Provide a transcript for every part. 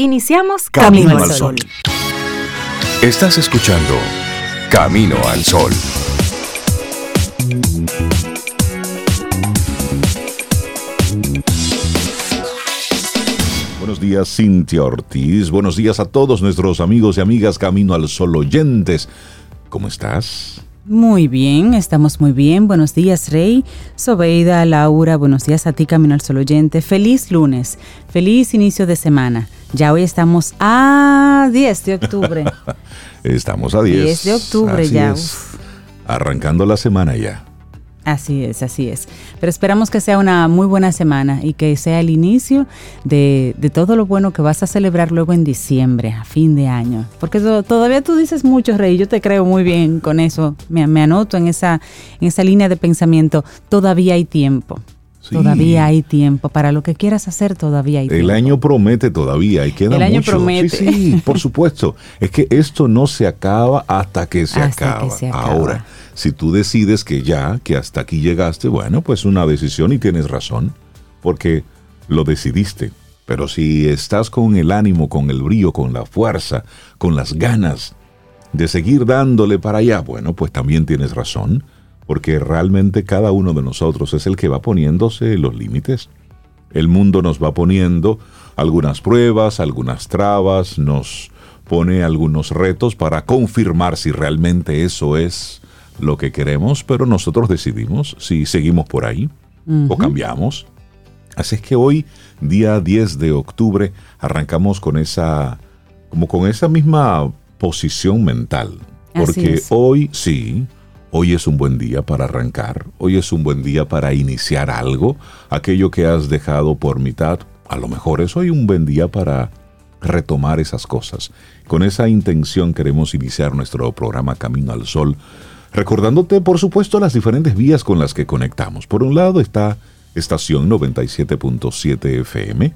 Iniciamos Camino, al Sol. Estás escuchando Camino al Sol. Buenos días, Cintia Ortiz. Buenos días a todos nuestros amigos y amigas Camino al Sol oyentes. ¿Cómo estás? Muy bien, estamos muy bien. Buenos días, Rey, Sobeida, Laura. Buenos días a ti, Camino al Sol oyente. Feliz lunes, feliz inicio de semana. Ya hoy estamos a 10 de octubre. estamos a 10. 10 de octubre ya. Arrancando la semana ya. Así es, así es. Pero esperamos que sea una muy buena semana y que sea el inicio de, todo lo bueno que vas a celebrar luego en diciembre, a fin de año. Porque todavía tú dices mucho, Rey, yo te creo muy bien con eso. Me, anoto en esa, en esa línea de pensamiento. Todavía hay tiempo. Todavía hay tiempo. Para lo que quieras hacer, todavía hay tiempo. El año promete todavía y queda El año promete. Sí, sí, por supuesto. es que esto no se acaba hasta que se, acaba. Ahora, si tú decides que ya, que hasta aquí llegaste, bueno, pues una decisión y tienes razón, porque lo decidiste. Pero si estás con el ánimo, con el brío, con la fuerza, con las ganas de seguir dándole para allá, bueno, pues también tienes razón porque realmente cada uno de nosotros es el que va poniéndose los límites. El mundo nos va poniendo algunas pruebas, algunas trabas, nos pone algunos retos para confirmar si realmente eso es lo que queremos, pero nosotros decidimos si seguimos por ahí o cambiamos. Así es que hoy, día 10 de octubre, arrancamos con esa, como con esa misma posición mental. Porque hoy sí, Hoy es un buen día para arrancar, hoy es un buen día para iniciar algo, aquello que has dejado por mitad, a lo mejor es hoy un buen día para retomar esas cosas. Con esa intención queremos iniciar nuestro programa Camino al Sol, recordándote por supuesto las diferentes vías con las que conectamos. Por un lado está estación 97.7 FM,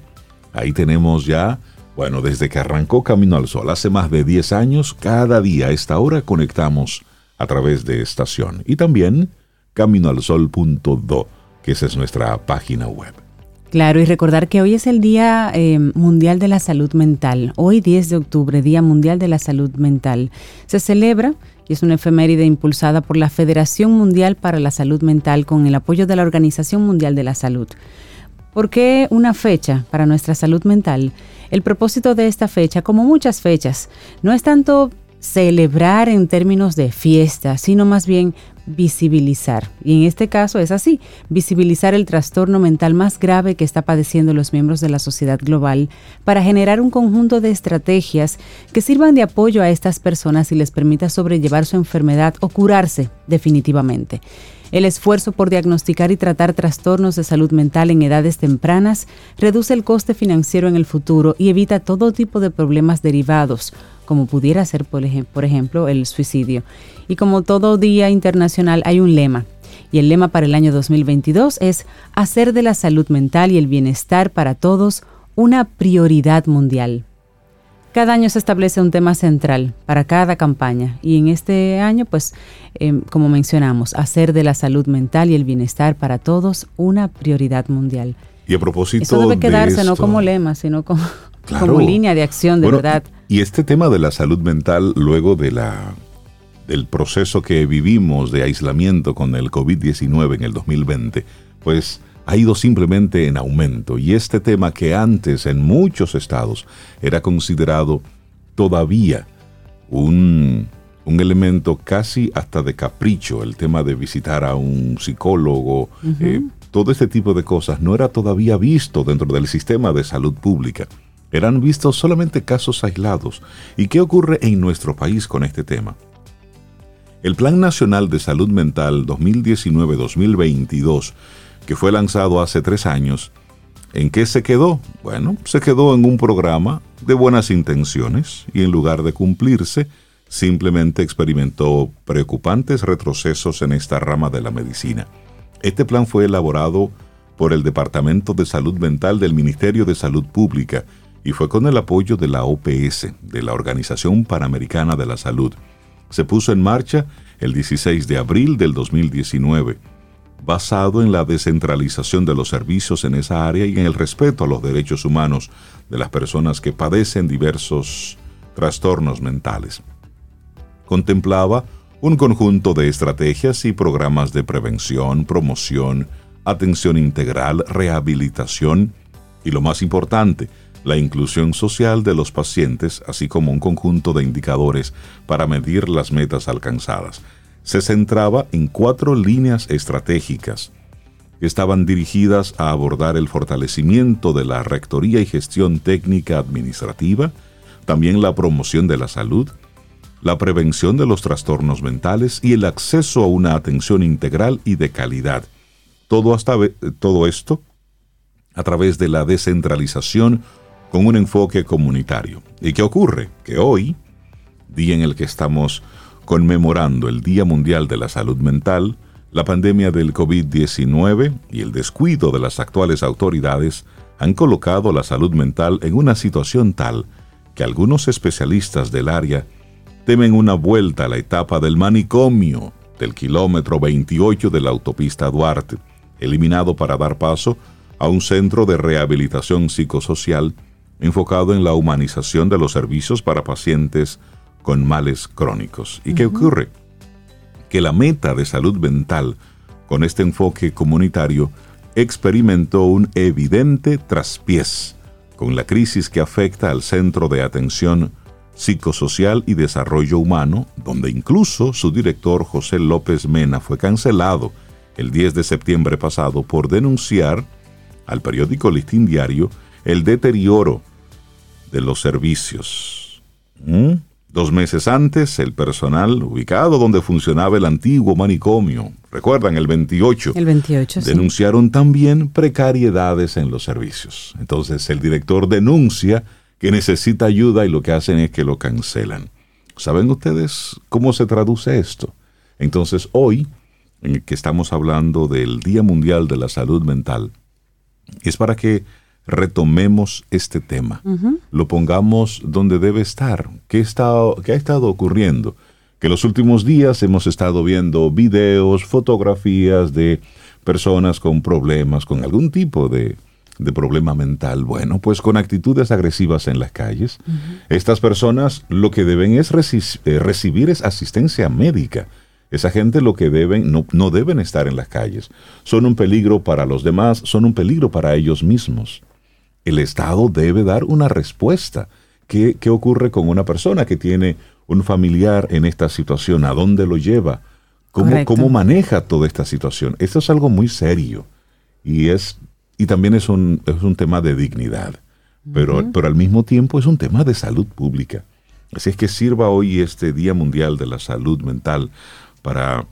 ahí tenemos ya bueno, desde que arrancó Camino al Sol, hace más de 10 años, cada día a esta hora conectamos a través de estación y también caminoalsol.do, que esa es nuestra página web. Claro, y recordar que hoy es el Día eh, Mundial de la Salud Mental. Hoy 10 de octubre, Día Mundial de la Salud Mental. Se celebra y es una efeméride impulsada por la Federación Mundial para la Salud Mental con el apoyo de la Organización Mundial de la Salud. ¿Por qué una fecha para nuestra salud mental? El propósito de esta fecha, como muchas fechas, no es tanto celebrar en términos de fiesta, sino más bien visibilizar. Y en este caso es así, visibilizar el trastorno mental más grave que está padeciendo los miembros de la sociedad global para generar un conjunto de estrategias que sirvan de apoyo a estas personas y les permita sobrellevar su enfermedad o curarse definitivamente. El esfuerzo por diagnosticar y tratar trastornos de salud mental en edades tempranas reduce el coste financiero en el futuro y evita todo tipo de problemas derivados como pudiera ser, por, ejemplo, el suicidio. Y como todo día internacional hay un lema, y el lema para el año 2022 es hacer de la salud mental y el bienestar para todos una prioridad mundial. Cada año se establece un tema central para cada campaña y en este año, pues, em, como mencionamos, hacer de la salud mental y el bienestar para todos una prioridad mundial. Y a propósito Eso debe quedarse no como lema, sino como, como línea de acción de verdad. Y este tema de la salud mental, luego de la, del proceso que vivimos de aislamiento con el COVID-19 en el 2020, pues ha ido simplemente en aumento. Y este tema que antes en muchos estados era considerado todavía un, un elemento casi hasta de capricho, el tema de visitar a un psicólogo, eh, todo este tipo de cosas no era todavía visto dentro del sistema de salud pública eran vistos solamente casos aislados. ¿Y qué ocurre en nuestro país con este tema? El Plan Nacional de Salud Mental 2019-2022, que fue lanzado hace tres años, ¿en qué se quedó? Bueno, se quedó en un programa de buenas intenciones y en lugar de cumplirse, simplemente experimentó preocupantes retrocesos en esta rama de la medicina. Este plan fue elaborado por el Departamento de Salud Mental del Ministerio de Salud Pública y fue con el apoyo de la OPS, de la Organización Panamericana de la Salud. Se puso en marcha el 16 de abril del 2019. basado en la descentralización de los servicios en esa área y en el respeto a los derechos humanos de las personas que padecen diversos trastornos mentales. Contemplaba un conjunto de estrategias y programas de prevención, promoción, atención integral, rehabilitación y lo más importante, la inclusión social de los pacientes, así como un conjunto de indicadores para medir las metas alcanzadas. Se centraba en cuatro líneas estratégicas estaban dirigidas a abordar el fortalecimiento de la rectoría y gestión técnica administrativa, también la promoción de la salud, la prevención de los trastornos mentales y el acceso a una atención integral y de calidad. Todo, hasta, todo esto a través de la descentralización con un enfoque comunitario. ¿Y qué ocurre? Que hoy, día en el que estamos conmemorando el Día Mundial de la Salud Mental, la pandemia del COVID-19 y el descuido de las actuales autoridades han colocado la salud mental en una situación tal que algunos especialistas del área temen una vuelta a la etapa del manicomio del kilómetro 28 de la autopista Duarte, eliminado para dar paso a un centro de rehabilitación psicosocial enfocado en la humanización de los servicios para pacientes con males crónicos. ¿Y qué ocurre? Que la meta de salud mental con este enfoque comunitario experimentó un evidente traspiés con la crisis que afecta al Centro de Atención Psicosocial y Desarrollo Humano, donde incluso su director José López Mena fue cancelado el 10 de septiembre pasado por denunciar al periódico Listín Diario el deterioro de los servicios. ¿Mm? Dos meses antes, el personal ubicado donde funcionaba el antiguo manicomio, recuerdan, el 28, el 28 denunciaron también precariedades en los servicios. Entonces el director denuncia que necesita ayuda y lo que hacen es que lo cancelan. ¿Saben ustedes cómo se traduce esto? Entonces hoy, en el que estamos hablando del Día Mundial de la Salud Mental, es para que retomemos este tema, lo pongamos donde debe estar. ¿Qué, está, ¿Qué ha estado ocurriendo? Que los últimos días hemos estado viendo videos, fotografías de personas con problemas, con algún tipo de, de problema mental, bueno, pues con actitudes agresivas en las calles, estas personas lo que deben es eh, recibir es asistencia médica. Esa gente lo que deben, no, no deben estar en las calles. Son un peligro para los demás, son un peligro para ellos mismos. El Estado debe dar una respuesta. ¿Qué, qué ocurre con una persona que tiene un familiar en esta situación? ¿A dónde lo lleva? ¿Cómo, ¿Cómo, maneja toda esta situación? Esto es algo muy serio y es y también es un, es un tema de dignidad, pero, pero al mismo tiempo es un tema de salud pública. Así es que sirva hoy este Día Mundial de la Salud Mental para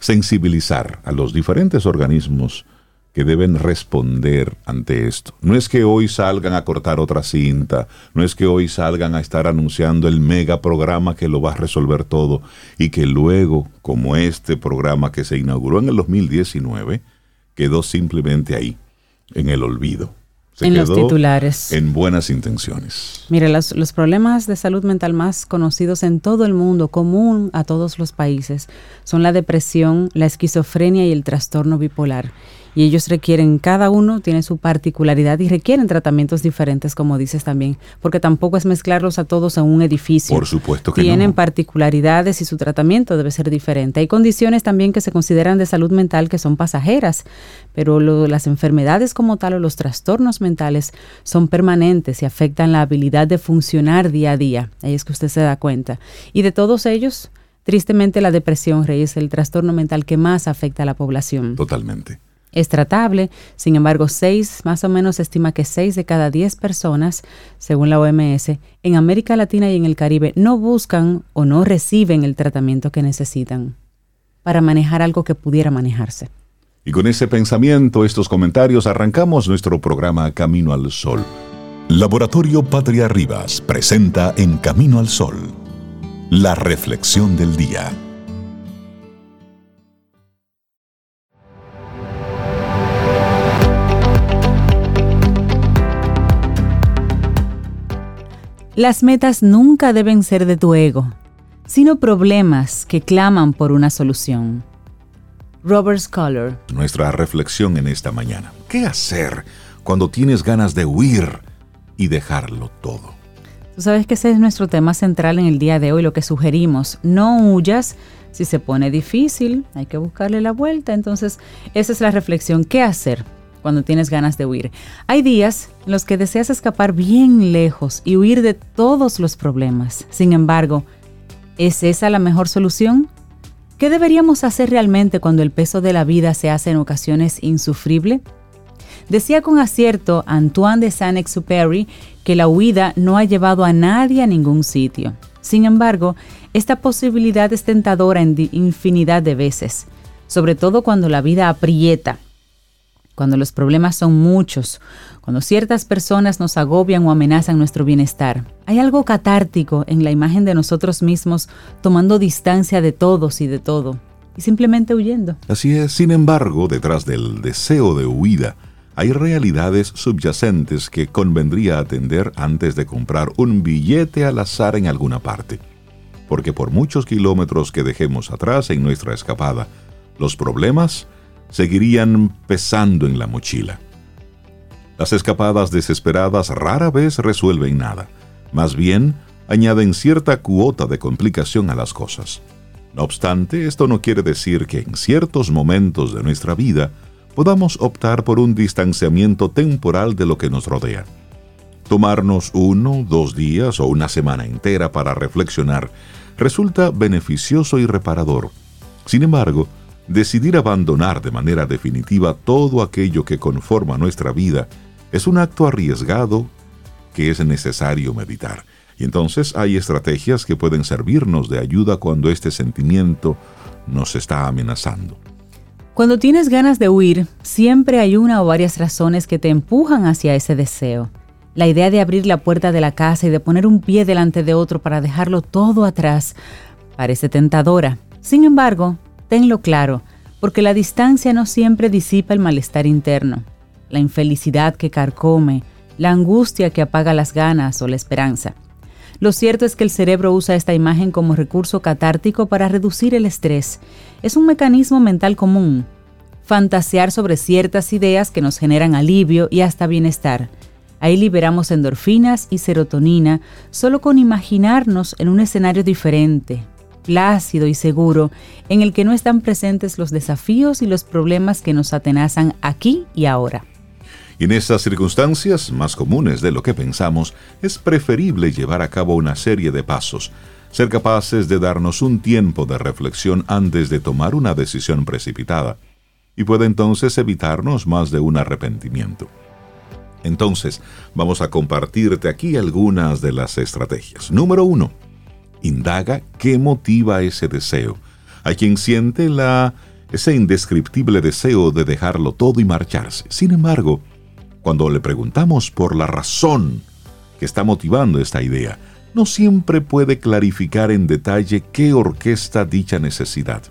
sensibilizar a los diferentes organismos que deben responder ante esto. No es que hoy salgan a cortar otra cinta, no es que hoy salgan a estar anunciando el mega programa que lo va a resolver todo y que luego, como este programa que se inauguró en el 2019, quedó simplemente ahí, en el olvido. Se en los titulares. En buenas intenciones. Mire, los, los, problemas de salud mental más conocidos en todo el mundo, común a todos los países, son la depresión, la esquizofrenia y el trastorno bipolar y ellos requieren, cada uno tiene su particularidad y requieren tratamientos diferentes, como dices también, porque tampoco es mezclarlos a todos en un edificio. Por supuesto que Tienen particularidades y su tratamiento debe ser diferente. Hay condiciones también que se consideran de salud mental que son pasajeras, pero las enfermedades como tal o los trastornos mentales son permanentes y afectan la habilidad de funcionar día a día. Ahí es que usted se da cuenta. Y de todos ellos, tristemente la depresión, Rey, es el trastorno mental que más afecta a la población. Totalmente es tratable. Sin embargo, seis, más o menos se estima que seis de cada diez personas, según la OMS, en América Latina y en el Caribe no buscan o no reciben el tratamiento que necesitan para manejar algo que pudiera manejarse. Y con ese pensamiento, estos comentarios, arrancamos nuestro programa Camino al Sol. Laboratorio Patria Rivas presenta en Camino al Sol la reflexión del día. Las metas nunca deben ser de tu ego, sino problemas que claman por una solución. Robert Scholar. Nuestra reflexión en esta mañana. ¿Qué hacer cuando tienes ganas de huir y dejarlo todo? Tú sabes que ese es nuestro tema central en el día de hoy, lo que sugerimos. No huyas. Si se pone difícil, hay que buscarle la vuelta. Entonces, esa es la reflexión. ¿Qué hacer? Cuando tienes ganas de huir. Hay días en los que deseas escapar bien lejos y huir de todos los problemas. Sin embargo, ¿es esa la mejor solución? ¿Qué deberíamos hacer realmente cuando el peso de la vida se hace en ocasiones insufrible? Decía con acierto Antoine de Saint-Exupéry que la huida no ha llevado a nadie a ningún sitio. Sin embargo, esta posibilidad es tentadora en infinidad de veces, sobre todo cuando la vida aprieta cuando los problemas son muchos, cuando ciertas personas nos agobian o amenazan nuestro bienestar. Hay algo catártico en la imagen de nosotros mismos tomando distancia de todos y de todo, y simplemente huyendo. Así es, sin embargo, detrás del deseo de huida, hay realidades subyacentes que convendría atender antes de comprar un billete al azar en alguna parte. Porque por muchos kilómetros que dejemos atrás en nuestra escapada, los problemas seguirían pesando en la mochila. Las escapadas desesperadas rara vez resuelven nada, más bien añaden cierta cuota de complicación a las cosas. No obstante, esto no quiere decir que en ciertos momentos de nuestra vida podamos optar por un distanciamiento temporal de lo que nos rodea. Tomarnos uno, dos días o una semana entera para reflexionar resulta beneficioso y reparador. Sin embargo, Decidir abandonar de manera definitiva todo aquello que conforma nuestra vida es un acto arriesgado que es necesario meditar. Y entonces hay estrategias que pueden servirnos de ayuda cuando este sentimiento nos está amenazando. Cuando tienes ganas de huir, siempre hay una o varias razones que te empujan hacia ese deseo. La idea de abrir la puerta de la casa y de poner un pie delante de otro para dejarlo todo atrás parece tentadora. Sin embargo, Tenlo claro, porque la distancia no siempre disipa el malestar interno, la infelicidad que carcome, la angustia que apaga las ganas o la esperanza. Lo cierto es que el cerebro usa esta imagen como recurso catártico para reducir el estrés. Es un mecanismo mental común. Fantasear sobre ciertas ideas que nos generan alivio y hasta bienestar. Ahí liberamos endorfinas y serotonina solo con imaginarnos en un escenario diferente, plácido y seguro, en el que no están presentes los desafíos y los problemas que nos atenazan aquí y ahora. En estas circunstancias, más comunes de lo que pensamos, es preferible llevar a cabo una serie de pasos, ser capaces de darnos un tiempo de reflexión antes de tomar una decisión precipitada, y puede entonces evitarnos más de un arrepentimiento. Entonces, vamos a compartirte aquí algunas de las estrategias. Número uno, indaga qué motiva ese deseo. Hay quien siente ese indescriptible deseo de dejarlo todo y marcharse. Sin embargo, cuando le preguntamos por la razón que está motivando esta idea, no siempre puede clarificar en detalle qué orquesta dicha necesidad.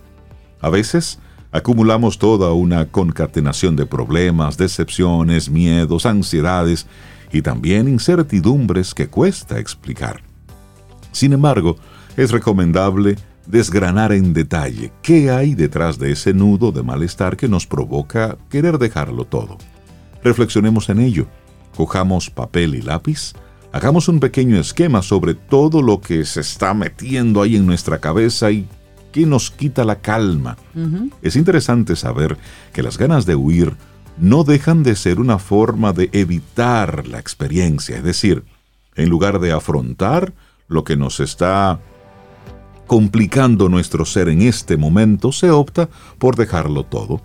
A veces, acumulamos toda una concatenación de problemas, decepciones, miedos, ansiedades y también incertidumbres que cuesta explicar. Sin embargo, es recomendable desgranar en detalle qué hay detrás de ese nudo de malestar que nos provoca querer dejarlo todo. Reflexionemos en ello, cojamos papel y lápiz, hagamos un pequeño esquema sobre todo lo que se está metiendo ahí en nuestra cabeza y que nos quita la calma. Es interesante saber que las ganas de huir no dejan de ser una forma de evitar la experiencia, es decir, en lugar de afrontar, lo que nos está complicando nuestro ser en este momento, se opta por dejarlo todo.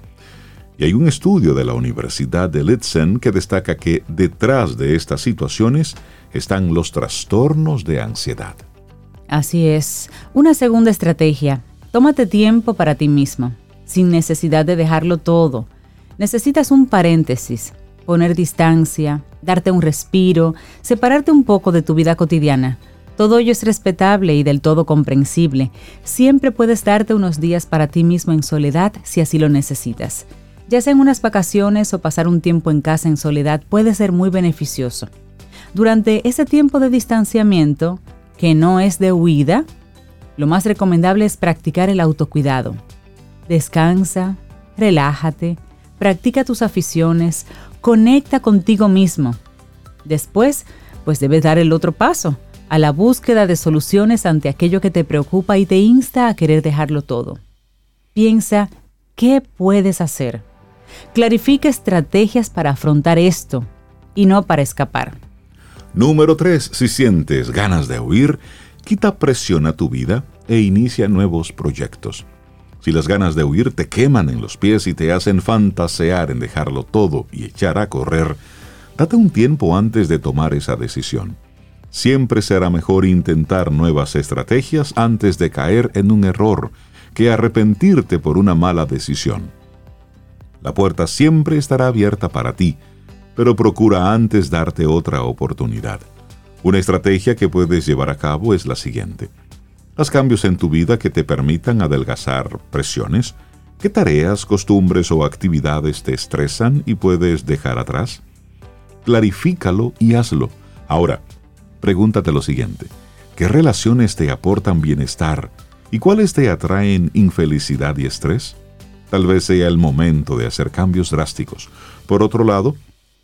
Y hay un estudio de la Universidad de Litzen que destaca que detrás de estas situaciones están los trastornos de ansiedad. Así es. Una segunda estrategia. Tómate tiempo para ti mismo, sin necesidad de dejarlo todo. Necesitas un paréntesis, poner distancia, darte un respiro, separarte un poco de tu vida cotidiana todo ello es respetable y del todo comprensible. Siempre puedes darte unos días para ti mismo en soledad si así lo necesitas. Ya sea en unas vacaciones o pasar un tiempo en casa en soledad puede ser muy beneficioso. Durante ese tiempo de distanciamiento, que no es de huida, lo más recomendable es practicar el autocuidado. Descansa, relájate, practica tus aficiones, conecta contigo mismo. Después, pues debes dar el otro paso, a la búsqueda de soluciones ante aquello que te preocupa y te insta a querer dejarlo todo. Piensa, ¿qué puedes hacer? Clarifica estrategias para afrontar esto y no para escapar. Número 3. Si sientes ganas de huir, quita presión a tu vida e inicia nuevos proyectos. Si las ganas de huir te queman en los pies y te hacen fantasear en dejarlo todo y echar a correr, date un tiempo antes de tomar esa decisión. Siempre será mejor intentar nuevas estrategias antes de caer en un error que arrepentirte por una mala decisión. La puerta siempre estará abierta para ti, pero procura antes darte otra oportunidad. Una estrategia que puedes llevar a cabo es la siguiente. Haz cambios en tu vida que te permitan adelgazar presiones. ¿Qué tareas, costumbres o actividades te estresan y puedes dejar atrás? Clarifícalo y hazlo. Ahora, pregúntate lo siguiente. ¿Qué relaciones te aportan bienestar y cuáles te atraen infelicidad y estrés? Tal vez sea el momento de hacer cambios drásticos. Por otro lado,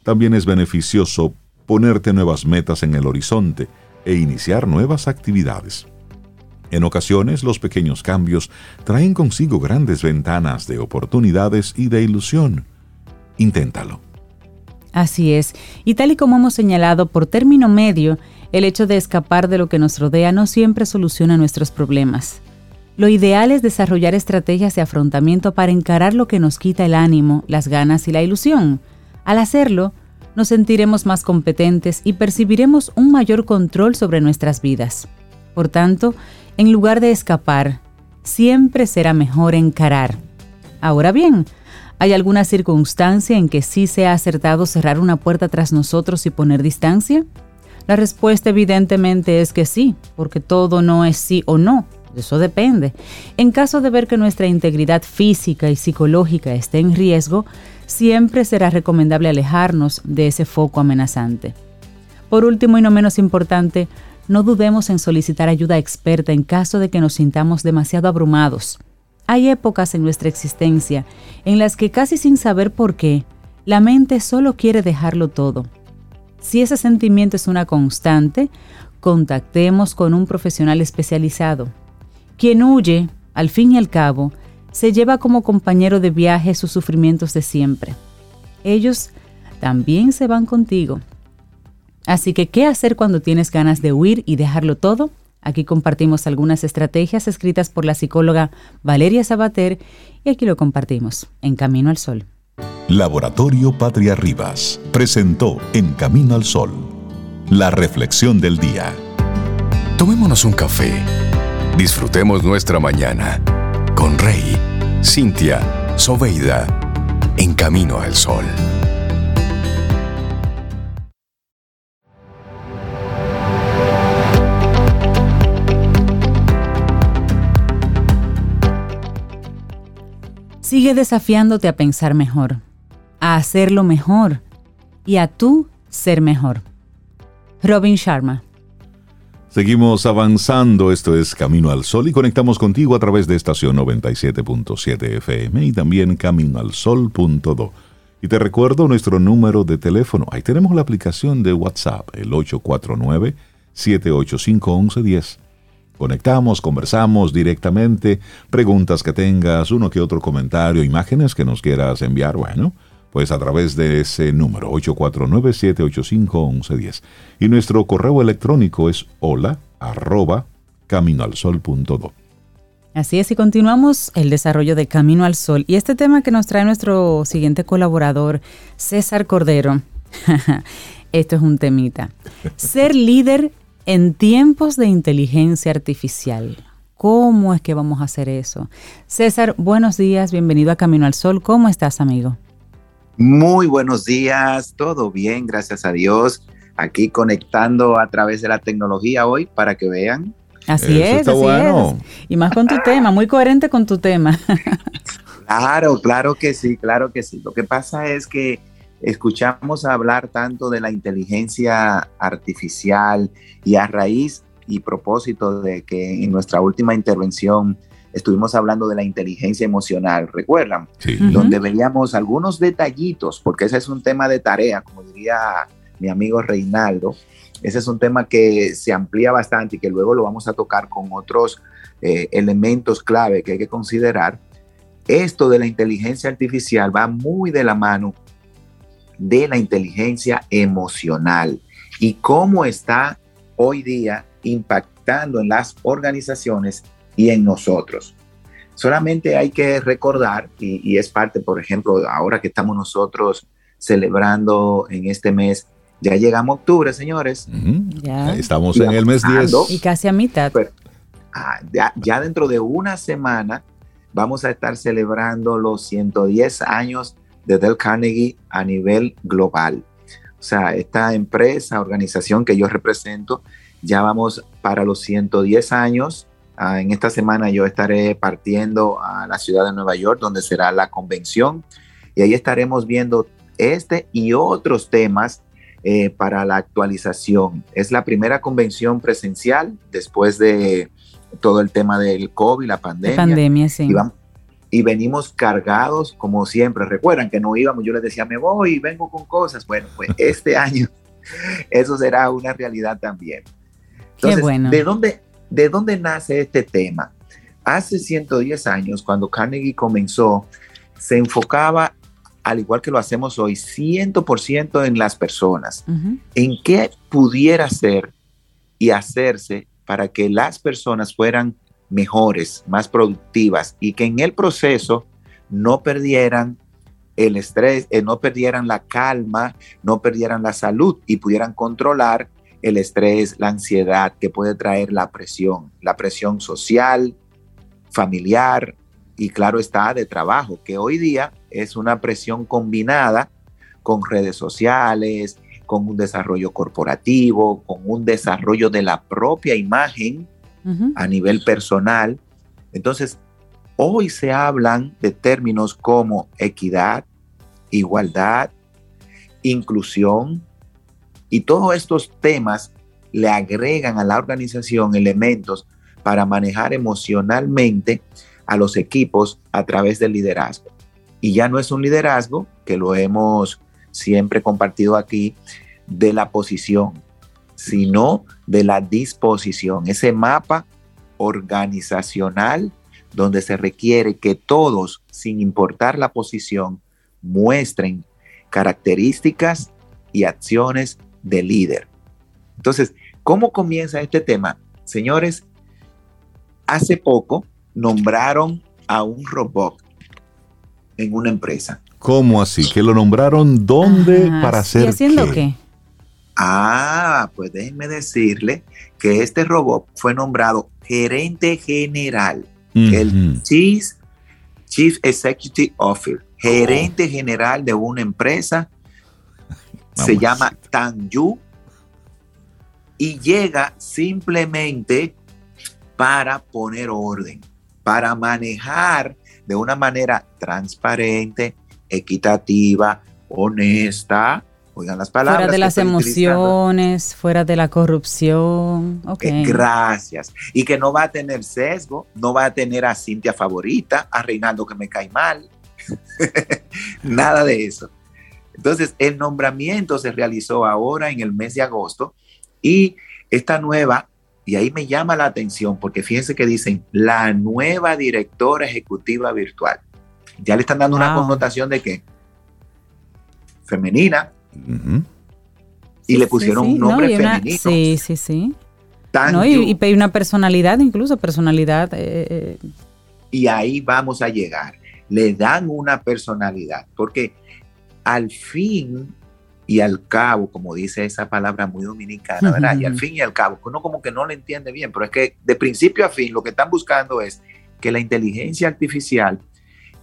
también es beneficioso ponerte nuevas metas en el horizonte e iniciar nuevas actividades. En ocasiones los pequeños cambios traen consigo grandes ventanas de oportunidades y de ilusión. Inténtalo. Así es, y tal y como hemos señalado, por término medio, el hecho de escapar de lo que nos rodea no siempre soluciona nuestros problemas. Lo ideal es desarrollar estrategias de afrontamiento para encarar lo que nos quita el ánimo, las ganas y la ilusión. Al hacerlo, nos sentiremos más competentes y percibiremos un mayor control sobre nuestras vidas. Por tanto, en lugar de escapar, siempre será mejor encarar. Ahora bien, ¿hay alguna circunstancia en que sí sea acertado cerrar una puerta tras nosotros y poner distancia? La respuesta evidentemente es que sí, porque todo no es sí o no. Eso depende. En caso de ver que nuestra integridad física y psicológica esté en riesgo, siempre será recomendable alejarnos de ese foco amenazante. Por último y no menos importante, no dudemos en solicitar ayuda experta en caso de que nos sintamos demasiado abrumados. Hay épocas en nuestra existencia en las que casi sin saber por qué, la mente solo quiere dejarlo todo si ese sentimiento es una constante, contactemos con un profesional especializado. Quien huye, al fin y al cabo, se lleva como compañero de viaje sus sufrimientos de siempre. Ellos también se van contigo. Así que, ¿qué hacer cuando tienes ganas de huir y dejarlo todo? Aquí compartimos algunas estrategias escritas por la psicóloga Valeria Sabater y aquí lo compartimos en Camino al Sol. Laboratorio Patria Rivas presentó En Camino al Sol, la reflexión del día. Tomémonos un café. Disfrutemos nuestra mañana con Rey, Cintia, Soveida, En Camino al Sol. Sigue desafiándote a pensar mejor a hacerlo mejor y a tú ser mejor. Robin Sharma. Seguimos avanzando, esto es Camino al Sol y conectamos contigo a través de estación 97.7 FM y también caminoalsol.do. Y te recuerdo nuestro número de teléfono, ahí tenemos la aplicación de WhatsApp, el 849-785-1110. Conectamos, conversamos directamente, preguntas que tengas, uno que otro comentario, imágenes que nos quieras enviar, bueno, pues a través de ese número 849-785-1110. Y nuestro correo electrónico es hola arroba. Así es, y continuamos el desarrollo de Camino al Sol. Y este tema que nos trae nuestro siguiente colaborador, César Cordero. Esto es un temita. Ser líder en tiempos de inteligencia artificial. ¿Cómo es que vamos a hacer eso? César, buenos días, bienvenido a Camino al Sol. ¿Cómo estás, amigo? Muy buenos días, todo bien, gracias a Dios. Aquí conectando a través de la tecnología hoy para que vean. Así es, así es. Y más con tu tema, muy coherente con tu tema. claro, claro que sí, claro que sí. Lo que pasa es que escuchamos hablar tanto de la inteligencia artificial y a raíz y propósito de que en nuestra última intervención estuvimos hablando de la inteligencia emocional, ¿recuerdan? Donde veíamos algunos detallitos, porque ese es un tema de tarea, como diría mi amigo Reinaldo. Ese es un tema que se amplía bastante y que luego lo vamos a tocar con otros eh, elementos clave que hay que considerar. Esto de la inteligencia artificial va muy de la mano de la inteligencia emocional y cómo está hoy día impactando en las organizaciones y en nosotros. Solamente hay que recordar, y, es parte, por ejemplo, ahora que estamos nosotros celebrando en este mes, ya llegamos a octubre, señores. ya. Estamos en el mes 10. Y casi a mitad. Pues, ah, ya, dentro de una semana vamos a estar celebrando los 110 años de Del Carnegie a nivel global. O sea, esta empresa, organización que yo represento, ya vamos para los 110 años. Ah, en esta semana yo estaré partiendo a la ciudad de Nueva York, donde será la convención, y ahí estaremos viendo este y otros temas eh, para la actualización. Es la primera convención presencial después de todo el tema del COVID, la pandemia. pandemia, sí. Y, y, venimos cargados, como siempre. Recuerdan que no íbamos, yo les decía, me voy, vengo con cosas. Bueno, pues este año eso será una realidad también. Entonces, ¿de, dónde, ¿de dónde nace este tema? Hace 110 años, cuando Carnegie comenzó, se enfocaba, al igual que lo hacemos hoy, 100% en las personas, en qué pudiera ser y hacerse para que las personas fueran mejores, más productivas y que en el proceso no perdieran el estrés, eh, no perdieran la calma, no perdieran la salud y pudieran controlar el estrés, la ansiedad que puede traer la presión, la presión social, familiar y claro está de trabajo, que hoy día es una presión combinada con redes sociales, con un desarrollo corporativo, con un desarrollo de la propia imagen a nivel personal. Entonces, hoy se hablan de términos como equidad, igualdad, inclusión, y todos estos temas le agregan a la organización elementos para manejar emocionalmente a los equipos a través del liderazgo. Y ya no es un liderazgo, que lo hemos siempre compartido aquí, de la posición, sino de la disposición, ese mapa organizacional donde se requiere que todos, sin importar la posición, muestren características y acciones de líder. Entonces, ¿cómo comienza este tema? Señores, hace poco nombraron a un robot en una empresa. ¿Cómo así? ¿Que lo nombraron dónde para hacer ¿y haciendo qué? Ah, pues déjenme decirle que este robot fue nombrado gerente general, el Chief, Chief Executive Officer, gerente general de una empresa se llama Yu y llega simplemente para poner orden, para manejar de una manera transparente, equitativa, honesta, oigan las palabras. Fuera de las emociones, fuera de la corrupción. Okay. gracias. Y que no va a tener sesgo, no va a tener a Cintia favorita, a Reinaldo que me cae mal. Nada de eso. Entonces, el nombramiento se realizó ahora en el mes de agosto y esta nueva, y ahí me llama la atención porque fíjense que dicen la nueva directora ejecutiva virtual. Ya le están dando una connotación de que femenina. Y le pusieron un nombre femenino. Sí, sí, sí. y, y, una personalidad, incluso personalidad. Eh, eh. Y ahí vamos a llegar. Le dan una personalidad, porque al fin y al cabo, como dice esa palabra muy dominicana, ¿verdad? Y al fin y al cabo, uno como que no lo entiende bien, pero es que de principio a fin lo que están buscando es que la inteligencia artificial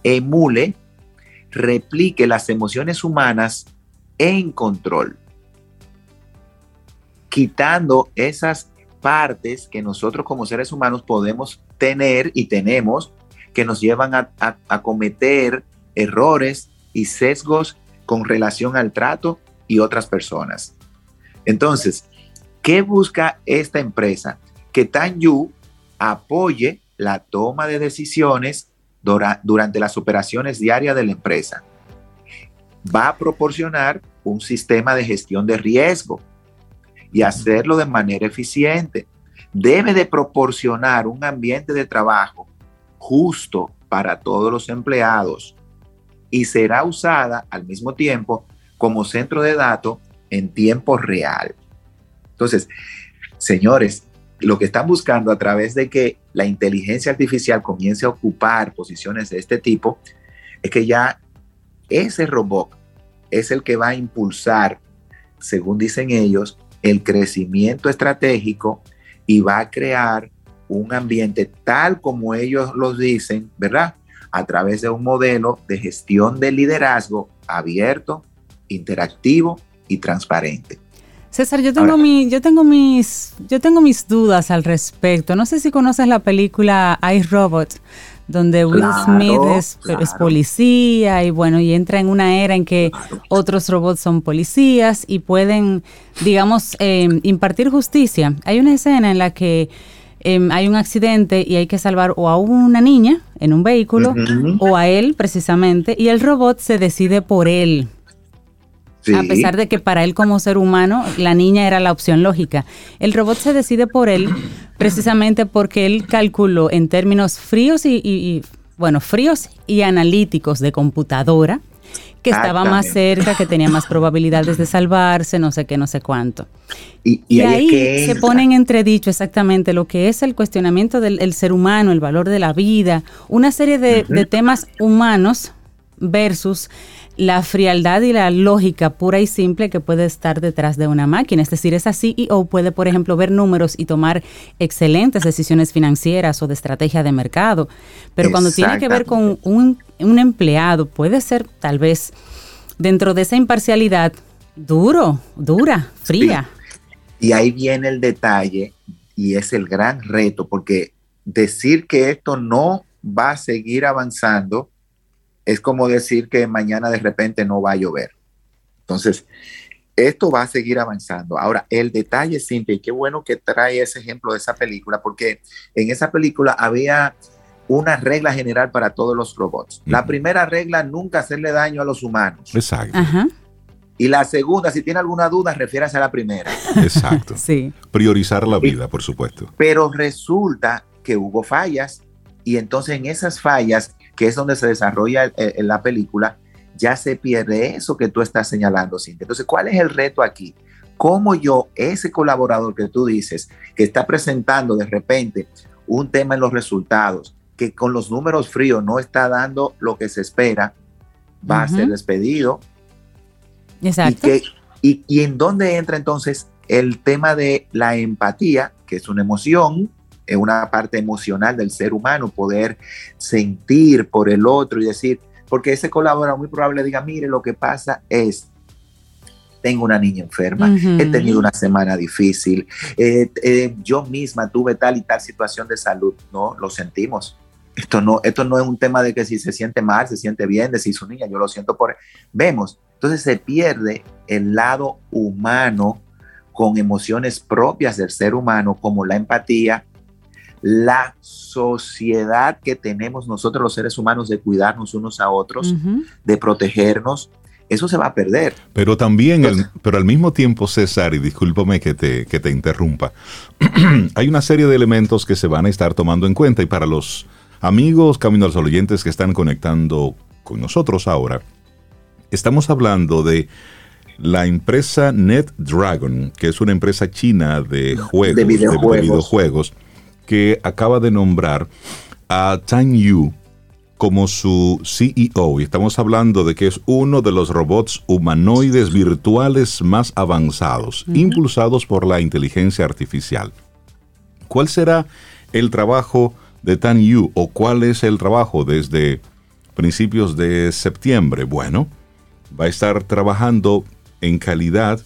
emule, replique las emociones humanas en control, quitando esas partes que nosotros como seres humanos podemos tener y tenemos que nos llevan a, a cometer errores y sesgos con relación al trato y otras personas. Entonces, ¿qué busca esta empresa? Que Tanyu apoye la toma de decisiones durante las operaciones diarias de la empresa. Va a proporcionar un sistema de gestión de riesgo y hacerlo de manera eficiente. Debe de proporcionar un ambiente de trabajo justo para todos los empleados y será usada al mismo tiempo como centro de datos en tiempo real. Entonces, señores, lo que están buscando a través de que la inteligencia artificial comience a ocupar posiciones de este tipo es que ya ese robot es el que va a impulsar, según dicen ellos, el crecimiento estratégico y va a crear un ambiente tal como ellos lo dicen, ¿verdad? A través de un modelo de gestión de liderazgo abierto, interactivo y transparente. César, yo tengo, mi, yo, tengo mis, yo tengo mis dudas al respecto. No sé si conoces la película I, Robot, donde Will Smith es, policía y bueno, y entra en una era en que otros robots son policías y pueden, digamos, em, impartir justicia. Hay una escena en la que em, hay un accidente y hay que salvar o a una niña en un vehículo o a él precisamente y el robot se decide por él. A pesar de que para él como ser humano la niña era la opción lógica. El robot se decide por él precisamente porque él calculó en términos fríos y, bueno, fríos y analíticos de computadora que estaba más cerca, que tenía más probabilidades de salvarse, no sé qué, no sé cuánto. Y, ahí, se pone en entredicho exactamente lo que es el cuestionamiento del ser humano, el valor de la vida, una serie de, de temas humanos versus la frialdad y la lógica pura y simple que puede estar detrás de una máquina. Es decir, esa CEO puede, por ejemplo, ver números y tomar excelentes decisiones financieras o de estrategia de mercado, pero cuando tiene que ver con un, empleado, puede ser tal vez dentro de esa imparcialidad duro, dura, fría. Y ahí viene el detalle y es el gran reto, porque decir que esto no va a seguir avanzando es como decir que mañana de repente no va a llover. Entonces, esto va a seguir avanzando. Ahora, el detalle, Cintia, y qué bueno que trae ese ejemplo de esa película, porque en esa película había una regla general para todos los robots. La primera regla, nunca hacerle daño a los humanos. Exacto. Y la segunda, si tiene alguna duda, refiérase a la primera. Exacto. sí. Priorizar la vida, por supuesto. Pero resulta que hubo fallas y entonces en esas fallas que es donde se desarrolla en la película, ya se pierde eso que tú estás señalando, Cintia. Entonces, ¿cuál es el reto aquí? ¿Cómo yo, ese colaborador que tú dices, que está presentando de repente un tema en los resultados, que con los números fríos no está dando lo que se espera, va a ser despedido? Exacto. Y, y en dónde entra entonces el tema de la empatía, que es una emoción, es una parte emocional del ser humano, poder sentir por el otro y decir, porque ese colaborador muy probable diga, mire, lo que pasa es, tengo una niña enferma, he tenido una semana difícil, eh, eh, yo misma tuve tal y tal situación de salud, no, lo sentimos. Esto no, esto no es un tema de que si se siente mal, se siente bien, de si su niña, yo lo siento por... Vemos, entonces se pierde el lado humano con emociones propias del ser humano, como la empatía, la sociedad que tenemos nosotros los seres humanos de cuidarnos unos a otros, de protegernos, eso se va a perder. Pero también, pero al mismo tiempo, César, y discúlpame que te, que te interrumpa, hay una serie de elementos que se van a estar tomando en cuenta y para los amigos Camino al Sol oyentes que están conectando con nosotros ahora, estamos hablando de la empresa NetDragon, que es una empresa china de juegos, de videojuegos que acaba de nombrar a Tang Yu como su CEO. Y estamos hablando de que es uno de los robots humanoides virtuales más avanzados, impulsados por la inteligencia artificial. ¿Cuál será el trabajo de Tan Yu o cuál es el trabajo desde principios de septiembre? Bueno, va a estar trabajando en calidad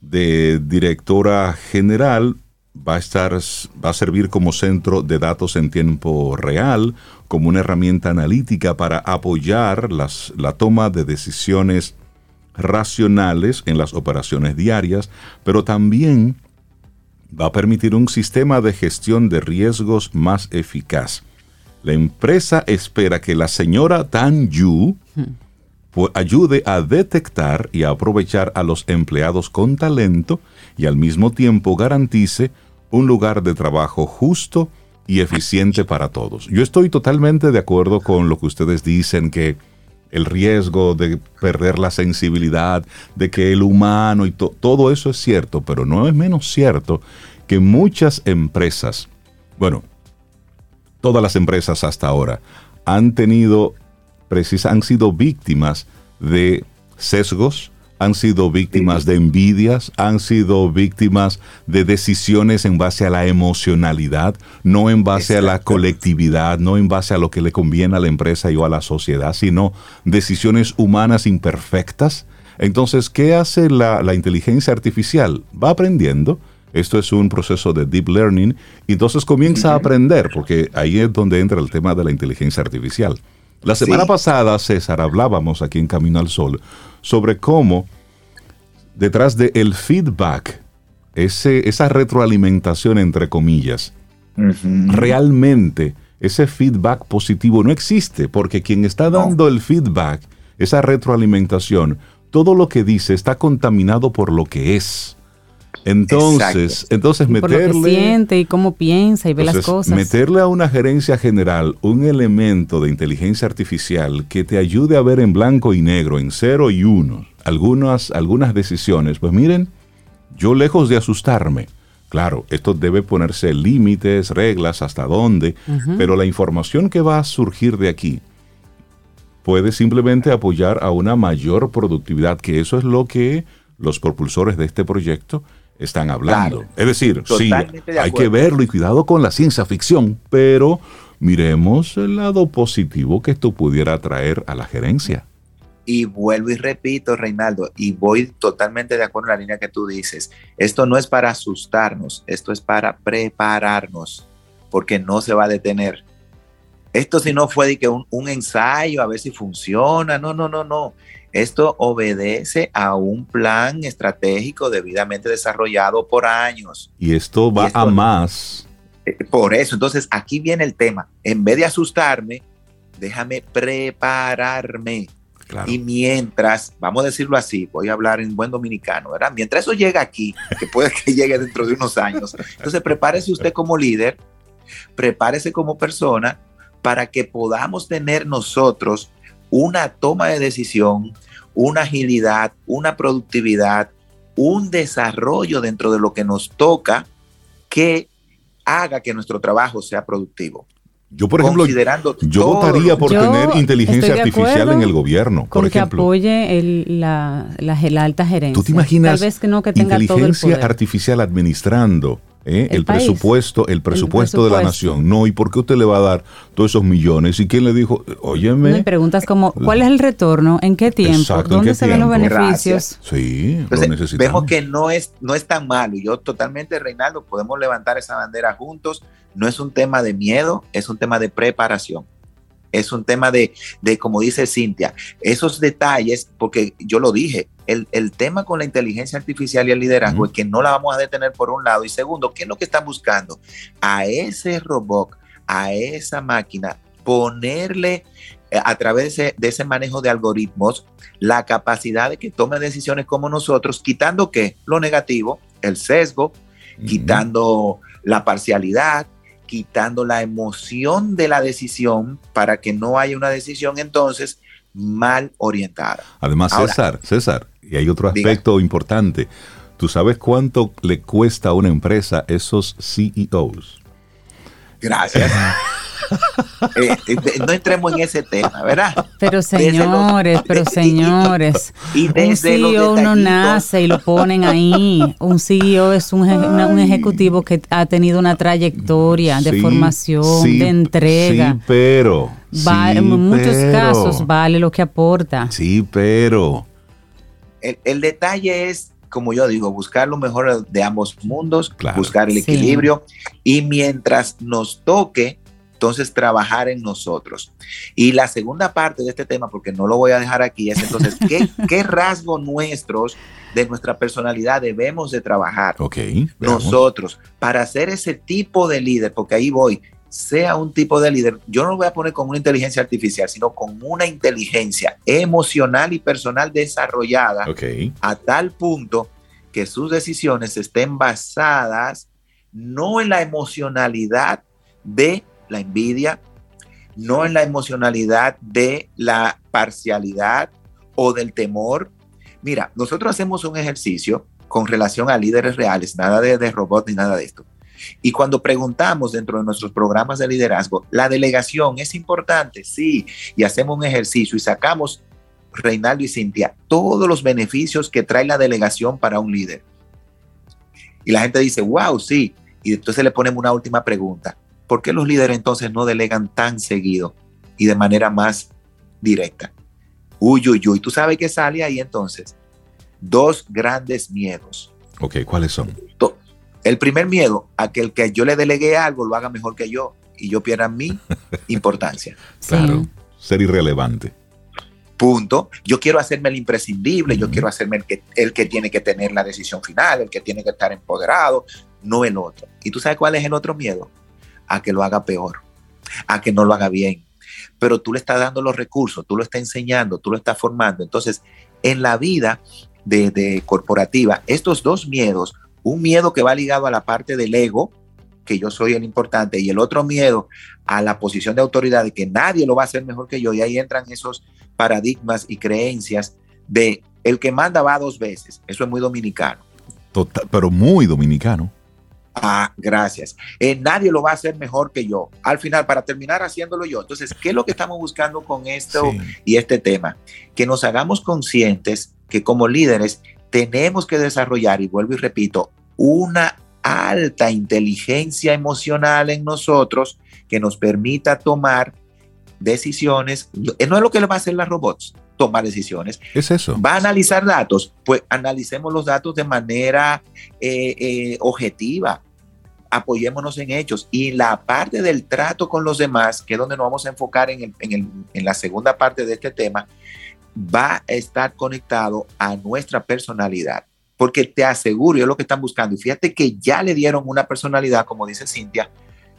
de directora general va a estar, va a servir como centro de datos en tiempo real, como una herramienta analítica para apoyar las, la toma de decisiones racionales en las operaciones diarias, pero también va a permitir un sistema de gestión de riesgos más eficaz. La empresa espera que la señora Tan Yu pues, ayude a detectar y a aprovechar a los empleados con talento y al mismo tiempo garantice un lugar de trabajo justo y eficiente para todos. Yo estoy totalmente de acuerdo con lo que ustedes dicen, que el riesgo de perder la sensibilidad, de que el humano y todo eso es cierto, pero no es menos cierto que muchas empresas, bueno, todas las empresas hasta ahora, han tenido, han sido víctimas de sesgos, han sido víctimas de envidias, han sido víctimas de decisiones en base a la emocionalidad, no en base a la colectividad, no en base a lo que le conviene a la empresa y o a la sociedad, sino decisiones humanas imperfectas. Entonces, ¿qué hace la, inteligencia artificial? Va aprendiendo. Esto es un proceso de deep learning y entonces comienza a aprender, porque ahí es donde entra el tema de la inteligencia artificial. La semana pasada, César, hablábamos aquí en Camino al Sol sobre cómo detrás del el feedback, ese, esa retroalimentación entre comillas, realmente ese feedback positivo no existe, porque quien está dando el feedback, esa retroalimentación, todo lo que dice está contaminado por lo que es. Entonces, entonces meterle. Por lo que siente y cómo piensa y ve las cosas. Meterle a una gerencia general un elemento de inteligencia artificial que te ayude a ver en blanco y negro, en cero y uno, algunas, algunas decisiones. Pues miren, yo lejos de asustarme. Claro, esto debe ponerse límites, reglas, hasta dónde, pero la información que va a surgir de aquí puede simplemente apoyar a una mayor productividad, que eso es lo que los propulsores de este proyecto están hablando. es decir, sí, hay que verlo y cuidado con la ciencia ficción, pero miremos el lado positivo que esto pudiera traer a la gerencia. Y vuelvo y repito, Reinaldo, y voy totalmente de acuerdo en la línea que tú dices. Esto no es para asustarnos, esto es para prepararnos, porque no se va a detener. Esto si no fue de que un, un ensayo a ver si funciona, no, no, no, no. Esto obedece a un plan estratégico debidamente desarrollado por años. Y esto va a más. Eh, por eso, entonces aquí viene el tema. En vez de asustarme, déjame prepararme. Y mientras, vamos a decirlo así, voy a hablar en buen dominicano, ¿verdad? Mientras eso llega aquí, que puede que llegue dentro de unos años, entonces prepárese usted como líder, prepárese como persona para que podamos tener nosotros una toma de decisión, una agilidad, una productividad, un desarrollo dentro de lo que nos toca que haga que nuestro trabajo sea productivo. Yo, por ejemplo, yo votaría por tener inteligencia artificial en el gobierno. Por que apoye la, alta gerencia. ¿Tú te imaginas Tal vez que no que tenga inteligencia artificial administrando ¿eh? el, presupuesto, el presupuesto, de la nación. No, ¿y por qué usted le va a dar todos esos millones? ¿Y quién le dijo, óyeme? me preguntas como, ¿cuál es el retorno? ¿En qué tiempo? ¿Dónde se ven los beneficios? Sí, lo necesitamos. Vemos que no es, no es tan malo. Y yo totalmente, Reinaldo, podemos levantar esa bandera juntos. No es un tema de miedo, es un tema de preparación es un tema de, de, como dice Cintia, esos detalles, porque yo lo dije, el, tema con la inteligencia artificial y el liderazgo es que no la vamos a detener por un lado y segundo, ¿qué es lo que están buscando? A ese robot, a esa máquina, ponerle eh, a través de ese, manejo de algoritmos la capacidad de que tome decisiones como nosotros, quitando qué? Lo negativo, el sesgo, quitando la parcialidad, quitando la emoción de la decisión para que no haya una decisión entonces mal orientada. Además, César, César, y hay otro aspecto importante. ¿Tú sabes cuánto le cuesta a una empresa esos CEOs? Gracias. Eh, eh, no entremos en ese tema, ¿verdad? Pero señores, pero señores, un CEO no nace y lo ponen ahí. Un CEO es un, un, ejecutivo que ha tenido una trayectoria de formación, de entrega. Sí, pero. en muchos casos vale lo que aporta. Sí, pero. El, detalle es como yo digo, buscar lo mejor de ambos mundos, buscar el equilibrio y mientras nos toque entonces trabajar en nosotros. Y la segunda parte de este tema, porque no lo voy a dejar aquí, es entonces, ¿qué, qué rasgos nuestros de nuestra personalidad debemos de trabajar nosotros para ser ese tipo de líder? Porque ahí voy, sea un tipo de líder, yo no lo voy a poner con una inteligencia artificial, sino con una inteligencia emocional y personal desarrollada a tal punto que sus decisiones estén basadas no en la emocionalidad de la envidia, no en la emocionalidad de la parcialidad o del temor. Mira, nosotros hacemos un ejercicio con relación a líderes reales, nada de, de robot ni nada de esto. Y cuando preguntamos dentro de nuestros programas de liderazgo, la delegación es importante, sí, y hacemos un ejercicio y sacamos, Reinaldo y Cintia, todos los beneficios que trae la delegación para un líder. Y la gente dice, wow, sí. Y entonces le ponemos una última pregunta. ¿Por qué los líderes entonces no delegan tan seguido y de manera más directa? Uy, uy, uy, ¿tú sabes qué sale ahí entonces? Dos grandes miedos. Ok, ¿cuáles son? El primer miedo a que el que yo le delegue algo lo haga mejor que yo y yo pierda mi importancia. Claro, ser irrelevante. Punto. Yo quiero hacerme el imprescindible, yo quiero hacerme el que, el que tiene que tener la decisión final, el que tiene que estar empoderado, no el otro. ¿Y tú sabes cuál es el otro miedo? A que lo haga peor, a que no lo haga bien. Pero tú le estás dando los recursos, tú lo estás enseñando, tú lo estás formando. Entonces, en la vida de, corporativa, estos dos miedos, un miedo que va ligado a la parte del ego, que yo soy el importante, y el otro miedo a la posición de autoridad de que nadie lo va a hacer mejor que yo, y ahí entran esos paradigmas y creencias de el que manda va dos veces. Eso es muy dominicano. Total, pero muy dominicano. Ah, gracias. Eh, nadie lo va a hacer mejor que yo. Al final, para terminar haciéndolo yo. Entonces, ¿qué es lo que estamos buscando con esto y este tema? Que nos hagamos conscientes que como líderes tenemos que desarrollar, y vuelvo y repito, una alta inteligencia emocional en nosotros que nos permita tomar decisiones. Eh, no es lo que le va a hacer las robots, tomar decisiones. Es eso. Va a analizar datos, pues analicemos los datos de manera eh, objetiva apoyémonos en hechos. Y la parte del trato con los demás, que es donde nos vamos a enfocar en, la segunda parte de este tema, va a estar conectado a nuestra personalidad. Porque te aseguro, es lo que están buscando. Y fíjate que ya le dieron una personalidad, como dice Cintia,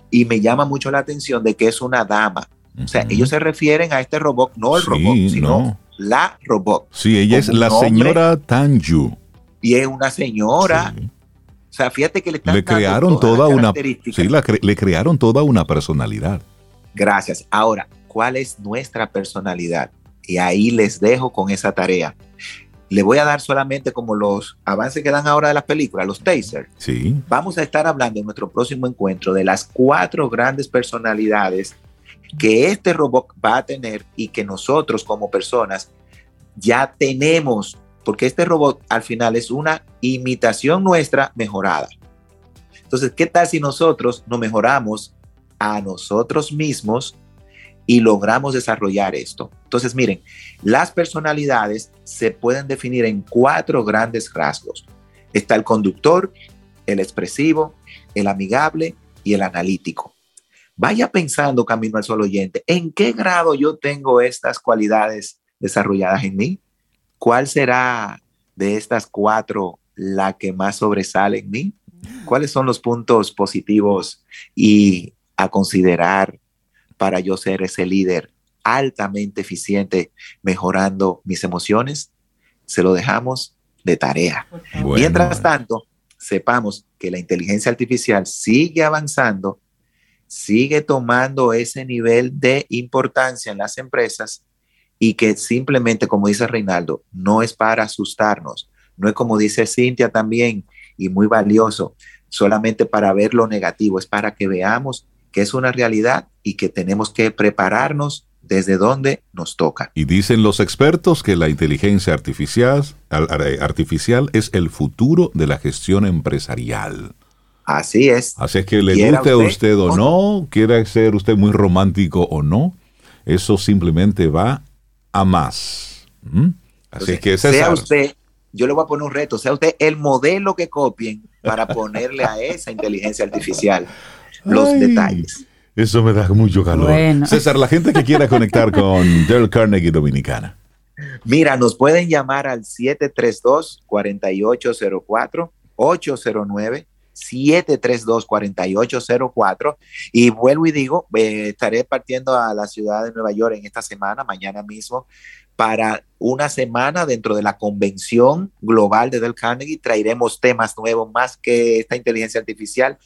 y me llama mucho la atención de que es una dama. O sea, ellos se refieren a este robot, no el robot, sino la robot. Sí, ella es la señora Tanju. Y es una señora. O sea, fíjate que le están le crearon toda una sí, le crearon toda una personalidad. Gracias. Ahora, ¿cuál es nuestra personalidad? Y ahí les dejo con esa tarea. Le voy a dar solamente como los avances que dan ahora de las películas, los tasers. Sí. Vamos a estar hablando en nuestro próximo encuentro de las cuatro grandes personalidades que este robot va a tener y que nosotros como personas ya tenemos porque este robot al final es una imitación nuestra mejorada. Entonces, ¿qué tal si nosotros nos mejoramos a nosotros mismos y logramos desarrollar esto? Entonces, miren, las personalidades se pueden definir en cuatro grandes rasgos. Está el conductor, el expresivo, el amigable y el analítico. Vaya pensando, Camino al Sol oyente, ¿en qué grado yo tengo estas cualidades desarrolladas en mí? ¿Cuál será de estas cuatro la que más sobresale en mí? ¿Cuáles son los puntos positivos y a considerar para yo ser ese líder altamente eficiente mejorando mis emociones? Se lo dejamos de tarea. Mientras tanto, sepamos que la inteligencia artificial sigue avanzando, sigue tomando ese nivel de importancia en las empresas y que simplemente, como dice Reinaldo, no es para asustarnos, no es como dice Cintia también, y muy valioso, solamente para ver lo negativo, es para que veamos que es una realidad y que tenemos que prepararnos desde donde nos toca. Y dicen los expertos que la inteligencia artificial, artificial es el futuro de la gestión empresarial. Así es. Así es que le guste a usted o no, quiera ser usted muy romántico o no, eso simplemente va a más. ¿Mm? Así que sea usted, yo le voy a poner un reto, sea usted el modelo que copien para ponerle a esa inteligencia artificial los detalles. Eso me da mucho calor. César, la gente que quiera conectar con Dale Carnegie Dominicana. Mira, nos pueden llamar al 732-4804, 809. 732-4804 y vuelvo y digo, eh, estaré partiendo a la ciudad de Nueva York en esta semana, mañana mismo, para una semana dentro de la convención global de Del Carnegie. Traeremos temas nuevos más que esta inteligencia artificial.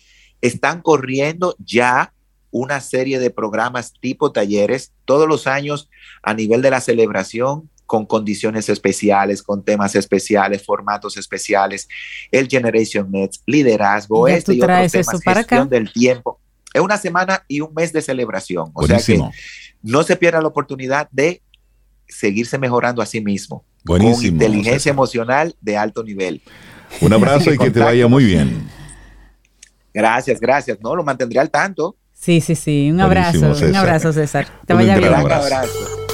Están corriendo ya una serie de programas tipo talleres todos los años a nivel de la celebración con condiciones especiales, con temas especiales, formatos especiales, el Generation Nets, liderazgo, este y otros temas, gestión del tiempo. Es una semana y un mes de celebración. O sea que no se pierda la oportunidad de seguirse mejorando a sí mismo. con inteligencia emocional de alto nivel. Un abrazo y que te vaya muy bien. Gracias, gracias. No, lo mantendré al tanto. Sí, sí, sí. Un abrazo, un abrazo, César. Te vaya bien. Un abrazo.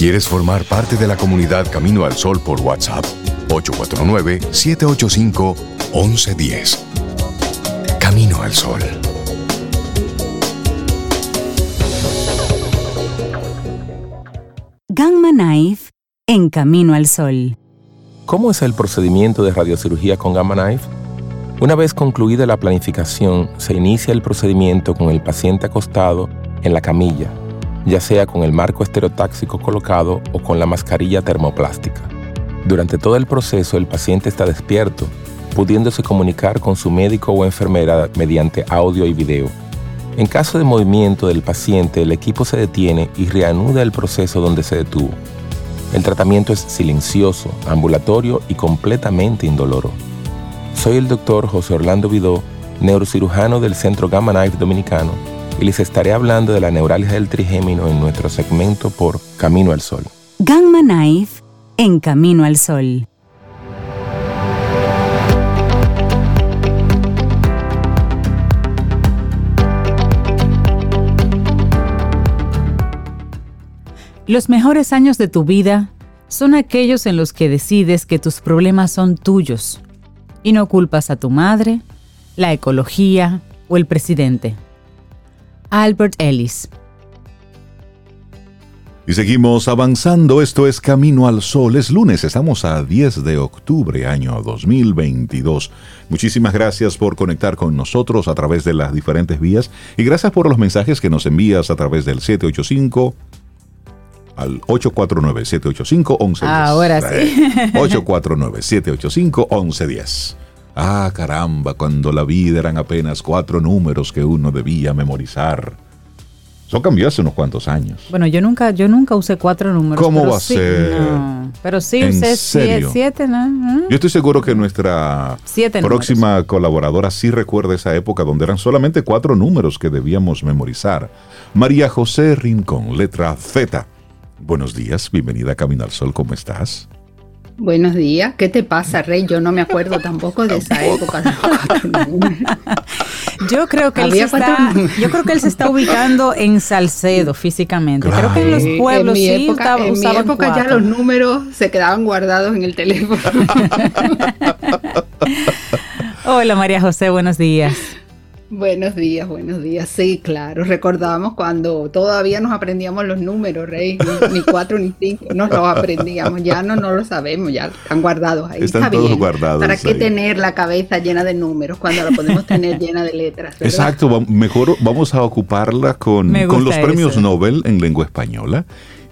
¿Quieres formar parte de la comunidad Camino al Sol por WhatsApp? 849-785-1110. Camino al Sol. Gamma Knife en Camino al Sol. ¿Cómo es el procedimiento de radiocirugía con Gamma Knife? Una vez concluida la planificación, se inicia el procedimiento con el paciente acostado en la camilla, ya sea con el marco estereotáxico colocado o con la mascarilla termoplástica. Durante todo el proceso el paciente está despierto, pudiéndose comunicar con su médico o enfermera mediante audio y video. En caso de movimiento del paciente, el equipo se detiene y reanuda el proceso donde se detuvo. El tratamiento es silencioso, ambulatorio y completamente indoloro. Soy el doctor José Orlando Vidó, neurocirujano del Centro Gamma Knife Dominicano, y les estaré hablando de la neuralgia del trigémino en nuestro segmento por Camino al Sol. Gamma Knife en Camino al Sol. Los mejores años de tu vida son aquellos en los que decides que tus problemas son tuyos y no culpas a tu madre, la ecología o el presidente. Albert Ellis. Y seguimos avanzando, esto es Camino al Sol, es lunes, estamos a 10 de octubre, año 2022. Muchísimas gracias por conectar con nosotros a través de las diferentes vías y gracias por los mensajes que nos envías a través del 785 al 849-785-1110. Ahora sí. 849-785-1110. Ah, caramba, cuando la vida eran apenas cuatro números que uno debía memorizar. Eso cambió hace unos cuantos años. Bueno, yo nunca, yo nunca usé cuatro números. ¿Cómo va a ser? Pero sí usé siete, ¿no? Yo estoy seguro que nuestra próxima colaboradora sí recuerda esa época donde eran solamente cuatro números que debíamos memorizar. María José Rincón, letra Z. Buenos días, bienvenida a Camino al Sol, ¿cómo estás? Buenos días. ¿Qué te pasa, Rey? Yo no me acuerdo tampoco de esa época. yo creo que él se está, yo creo que él se está ubicando en Salcedo físicamente. Creo que en los pueblos en mi sí época, en mi época ya los números se quedaban guardados en el teléfono. Hola María José, buenos días. Buenos días, buenos días. Sí, claro. Recordamos cuando todavía nos aprendíamos los números, Rey. Ni, cuatro ni cinco. Nos los aprendíamos. Ya no, no lo sabemos. Ya están guardados ahí. Están todos guardados. ¿Para qué tener la cabeza llena de números cuando la podemos tener llena de letras? Exacto. Mejor vamos a ocuparla con, con los premios Nobel en lengua española.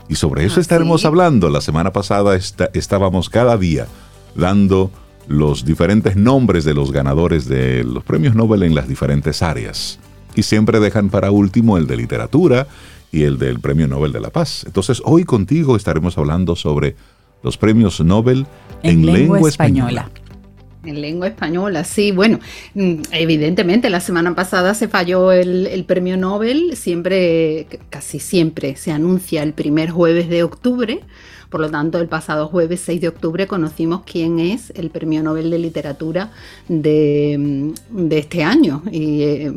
Y sobre eso ah, estaremos hablando. La semana pasada estábamos cada día dando los diferentes nombres de los ganadores de los premios Nobel en las diferentes áreas. Y siempre dejan para último el de literatura y el del Premio Nobel de la Paz. Entonces, hoy contigo estaremos hablando sobre los premios Nobel en, lengua, española. En lengua española, sí, bueno, mm, evidentemente la semana pasada se falló el, premio Nobel, siempre, casi siempre se anuncia el primer jueves de octubre, por lo tanto, el pasado jueves 6 de octubre conocimos quién es el Premio Nobel de Literatura de, este año. Y, eh,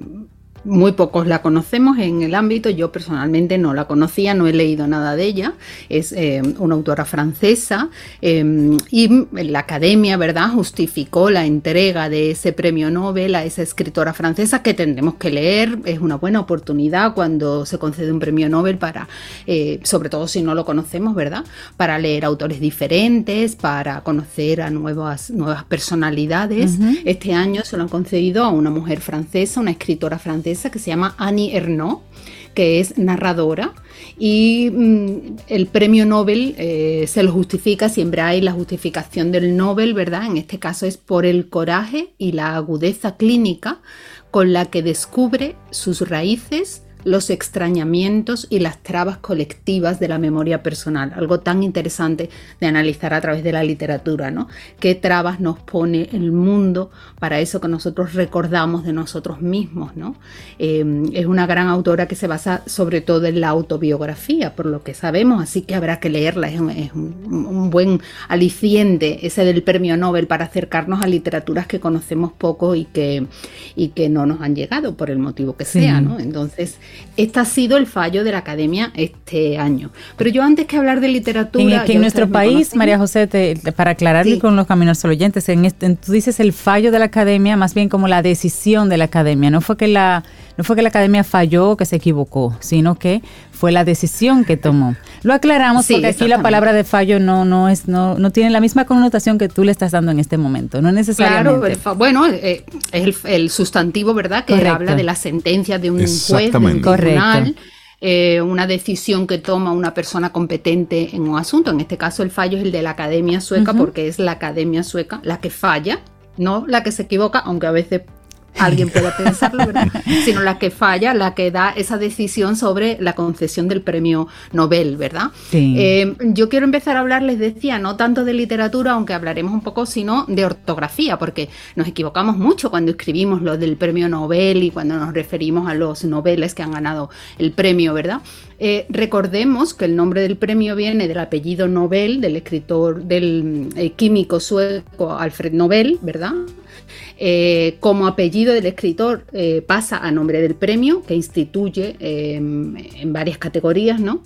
muy pocos la conocemos en el ámbito, yo personalmente no la conocía, no he leído nada de ella, es eh, una autora francesa eh, y la academia, ¿verdad?, justificó la entrega de ese premio Nobel a esa escritora francesa que tendremos que leer, es una buena oportunidad cuando se concede un premio Nobel para, eh, sobre todo si no lo conocemos, ¿verdad?, para leer autores diferentes, para conocer a nuevas, nuevas personalidades. Este año se lo han concedido a una mujer francesa, una escritora francesa, que se llama Annie Ernaux, que es narradora. Y mm, el premio Nobel eh, se lo justifica, siempre hay la justificación del Nobel, ¿verdad? En este caso es por el coraje y la agudeza clínica con la que descubre sus raíces los extrañamientos y las trabas colectivas de la memoria personal, algo tan interesante de analizar a través de la literatura, ¿no? ¿Qué trabas nos pone el mundo para eso que nosotros recordamos de nosotros mismos, ¿no? Eh, es una gran autora que se basa sobre todo en la autobiografía, por lo que sabemos, así que habrá que leerla, es un, buen aliciente ese del premio Nobel para acercarnos a literaturas que conocemos poco y que, y que no nos han llegado por el motivo que sea, ¿no? Entonces, este ha sido el fallo de la academia este año. Pero yo antes que hablar de literatura... En, en nuestro país, María José, para aclararle con los caminos oyentes, en este, tú dices el fallo de la academia, más bien como la decisión de la academia. No fue que la, no fue que la academia falló o que se equivocó, sino que fue la decisión que tomó. Lo aclaramos porque aquí la palabra de fallo no, no, es, no, no tiene la misma connotación que tú le estás dando en este momento, no necesariamente. Claro, bueno, eh, es el, sustantivo, ¿verdad?, que habla de la sentencia de un juez, de un tribunal. Eh, una decisión que toma una persona competente en un asunto. En este caso el fallo es el de la Academia Sueca porque es la Academia Sueca la que falla, no la que se equivoca, aunque a veces alguien pueda pensarlo, ¿verdad? sino la que falla, la que da esa decisión sobre la concesión del premio Nobel, ¿verdad? Eh, yo quiero empezar a hablar, les decía, no tanto de literatura, aunque hablaremos un poco, sino de ortografía, porque nos equivocamos mucho cuando escribimos lo del premio Nobel y cuando nos referimos a los noveles que han ganado el premio, ¿verdad? Eh, recordemos que el nombre del premio viene del apellido Nobel, del escritor, del eh, químico sueco Alfred Nobel, ¿verdad? Eh, como apellido del escritor pasa a nombre del premio que instituye em, en varias categorías, ¿no?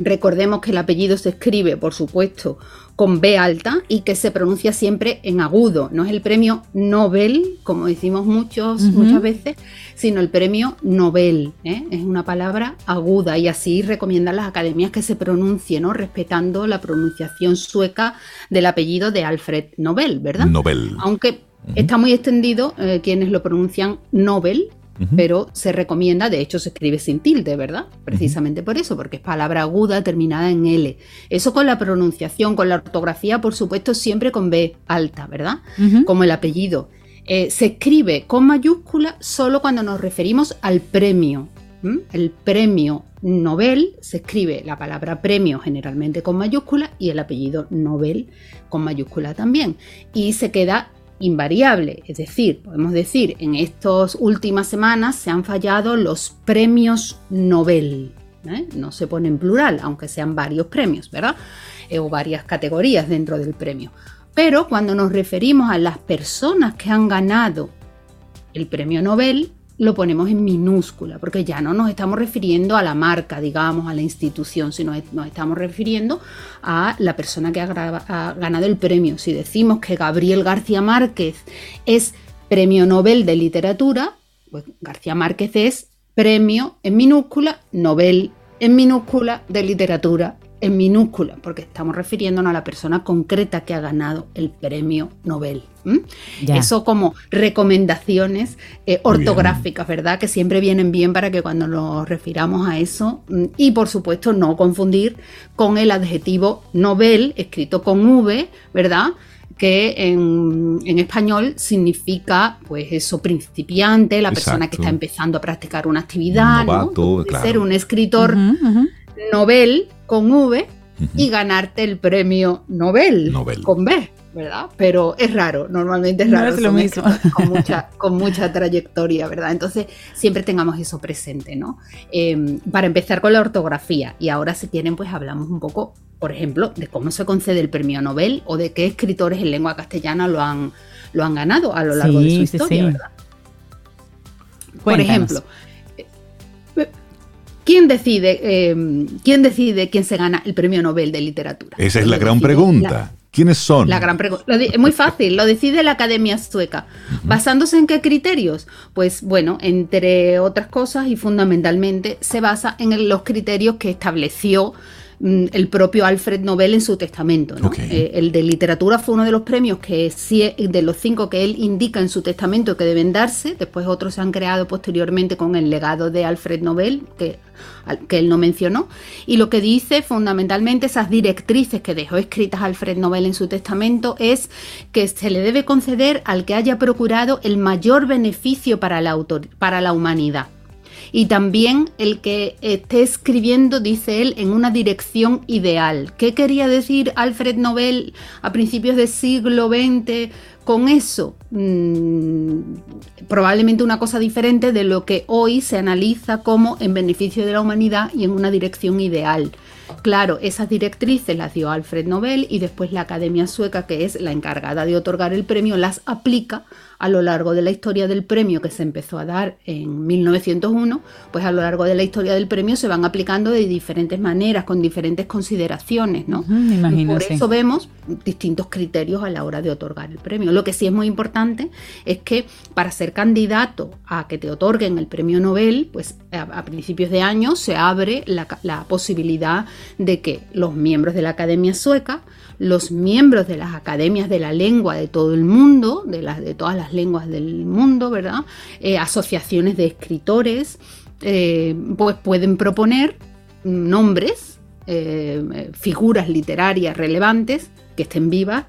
Recordemos que el apellido se escribe, por supuesto, con B alta y que se pronuncia siempre en agudo. No es el premio Nobel, como decimos muchos, muchas veces, sino el premio Nobel. ¿eh? Es una palabra aguda y así recomiendan las academias que se pronuncie, ¿no? respetando la pronunciación sueca del apellido de Alfred Nobel, ¿verdad? Nobel. Aunque está muy extendido eh, quienes lo pronuncian Nobel, pero se recomienda, de hecho se escribe sin tilde, ¿verdad? Precisamente por eso, porque es palabra aguda terminada en L. Eso con la pronunciación, con la ortografía, por supuesto, siempre con B alta, ¿verdad? Como el apellido. Eh, se escribe con mayúscula solo cuando nos referimos al premio. El premio Nobel se escribe la palabra premio generalmente con mayúscula y el apellido Nobel con mayúscula también. Y se queda invariable. Es decir, podemos decir, en estas últimas semanas se han fallado los premios Nobel. ¿eh? No se pone en plural, aunque sean varios premios, ¿verdad? Eh, o varias categorías dentro del premio. Pero cuando nos referimos a las personas que han ganado el premio Nobel, lo ponemos en minúscula, porque ya no nos estamos refiriendo a la marca, digamos, a la institución, sino nos estamos refiriendo a la persona que ha, ganado el premio. Si decimos que Gabriel García Márquez es premio Nobel de literatura, pues García Márquez es premio en minúscula, Nobel en minúscula de literatura en minúscula, porque estamos refiriéndonos a la persona concreta que ha ganado el premio Nobel. Eso como recomendaciones eh, ortográficas, ¿verdad? Que siempre vienen bien para que cuando nos refiramos a eso, y por supuesto no confundir con el adjetivo Nobel, escrito con V, ¿verdad? que en, español significa, pues eso, principiante, la persona que está empezando a practicar una actividad, ¿no? ser un escritor Nobel con V y ganarte el premio Nobel, con B. ¿verdad? Pero es raro, normalmente es raro. No es lo mismo. Con mucha, con mucha trayectoria, ¿verdad? Entonces, siempre tengamos eso presente, ¿no? Em, para empezar con la ortografía, y ahora si quieren, pues hablamos un poco, por ejemplo, de cómo se concede el premio Nobel o de qué escritores en lengua castellana lo han, lo han ganado a lo largo de su historia, ¿verdad? Por ejemplo, ¿quién decide, eh, ¿quién decide quién se gana el premio Nobel de Literatura? Esa es la gran pregunta. ¿Quiénes son? La gran es muy fácil, lo decide la Academia Sueca. ¿Basándose en qué criterios? Pues bueno, entre otras cosas y fundamentalmente se basa en los criterios que estableció el propio Alfred Nobel en su testamento. Eh, el de literatura fue uno de los premios que de los cinco que él indica en su testamento que deben darse. Después otros se han creado posteriormente con el legado de Alfred Nobel, que, que él no mencionó. Y lo que dice fundamentalmente esas directrices que dejó escritas Alfred Nobel en su testamento es que se le debe conceder al que haya procurado el mayor beneficio para la, para la humanidad y también el que esté escribiendo, dice él, en una dirección ideal. ¿Qué quería decir Alfred Nobel a principios del siglo XX con eso? Mm, probablemente una cosa diferente de lo que hoy se analiza como en beneficio de la humanidad y en una dirección ideal. Claro, esas directrices las dio Alfred Nobel y después la Academia Sueca, que es la encargada de otorgar el premio, las aplica a lo largo de la historia del premio que se empezó a dar en 1901, pues a lo largo de la historia del premio se van aplicando de diferentes maneras, con diferentes consideraciones, ¿no? por eso vemos distintos criterios a la hora de otorgar el premio. Lo que sí es muy importante es que para ser candidato a que te otorguen el premio Nobel, pues a, principios de año se abre la, la posibilidad de que los miembros de la Academia Sueca los miembros de las academias de la lengua de todo el mundo, de, las, de todas las lenguas del mundo, ¿verdad? Eh, asociaciones de escritores, eh, pues pueden proponer nombres, eh, figuras literarias relevantes que estén vivas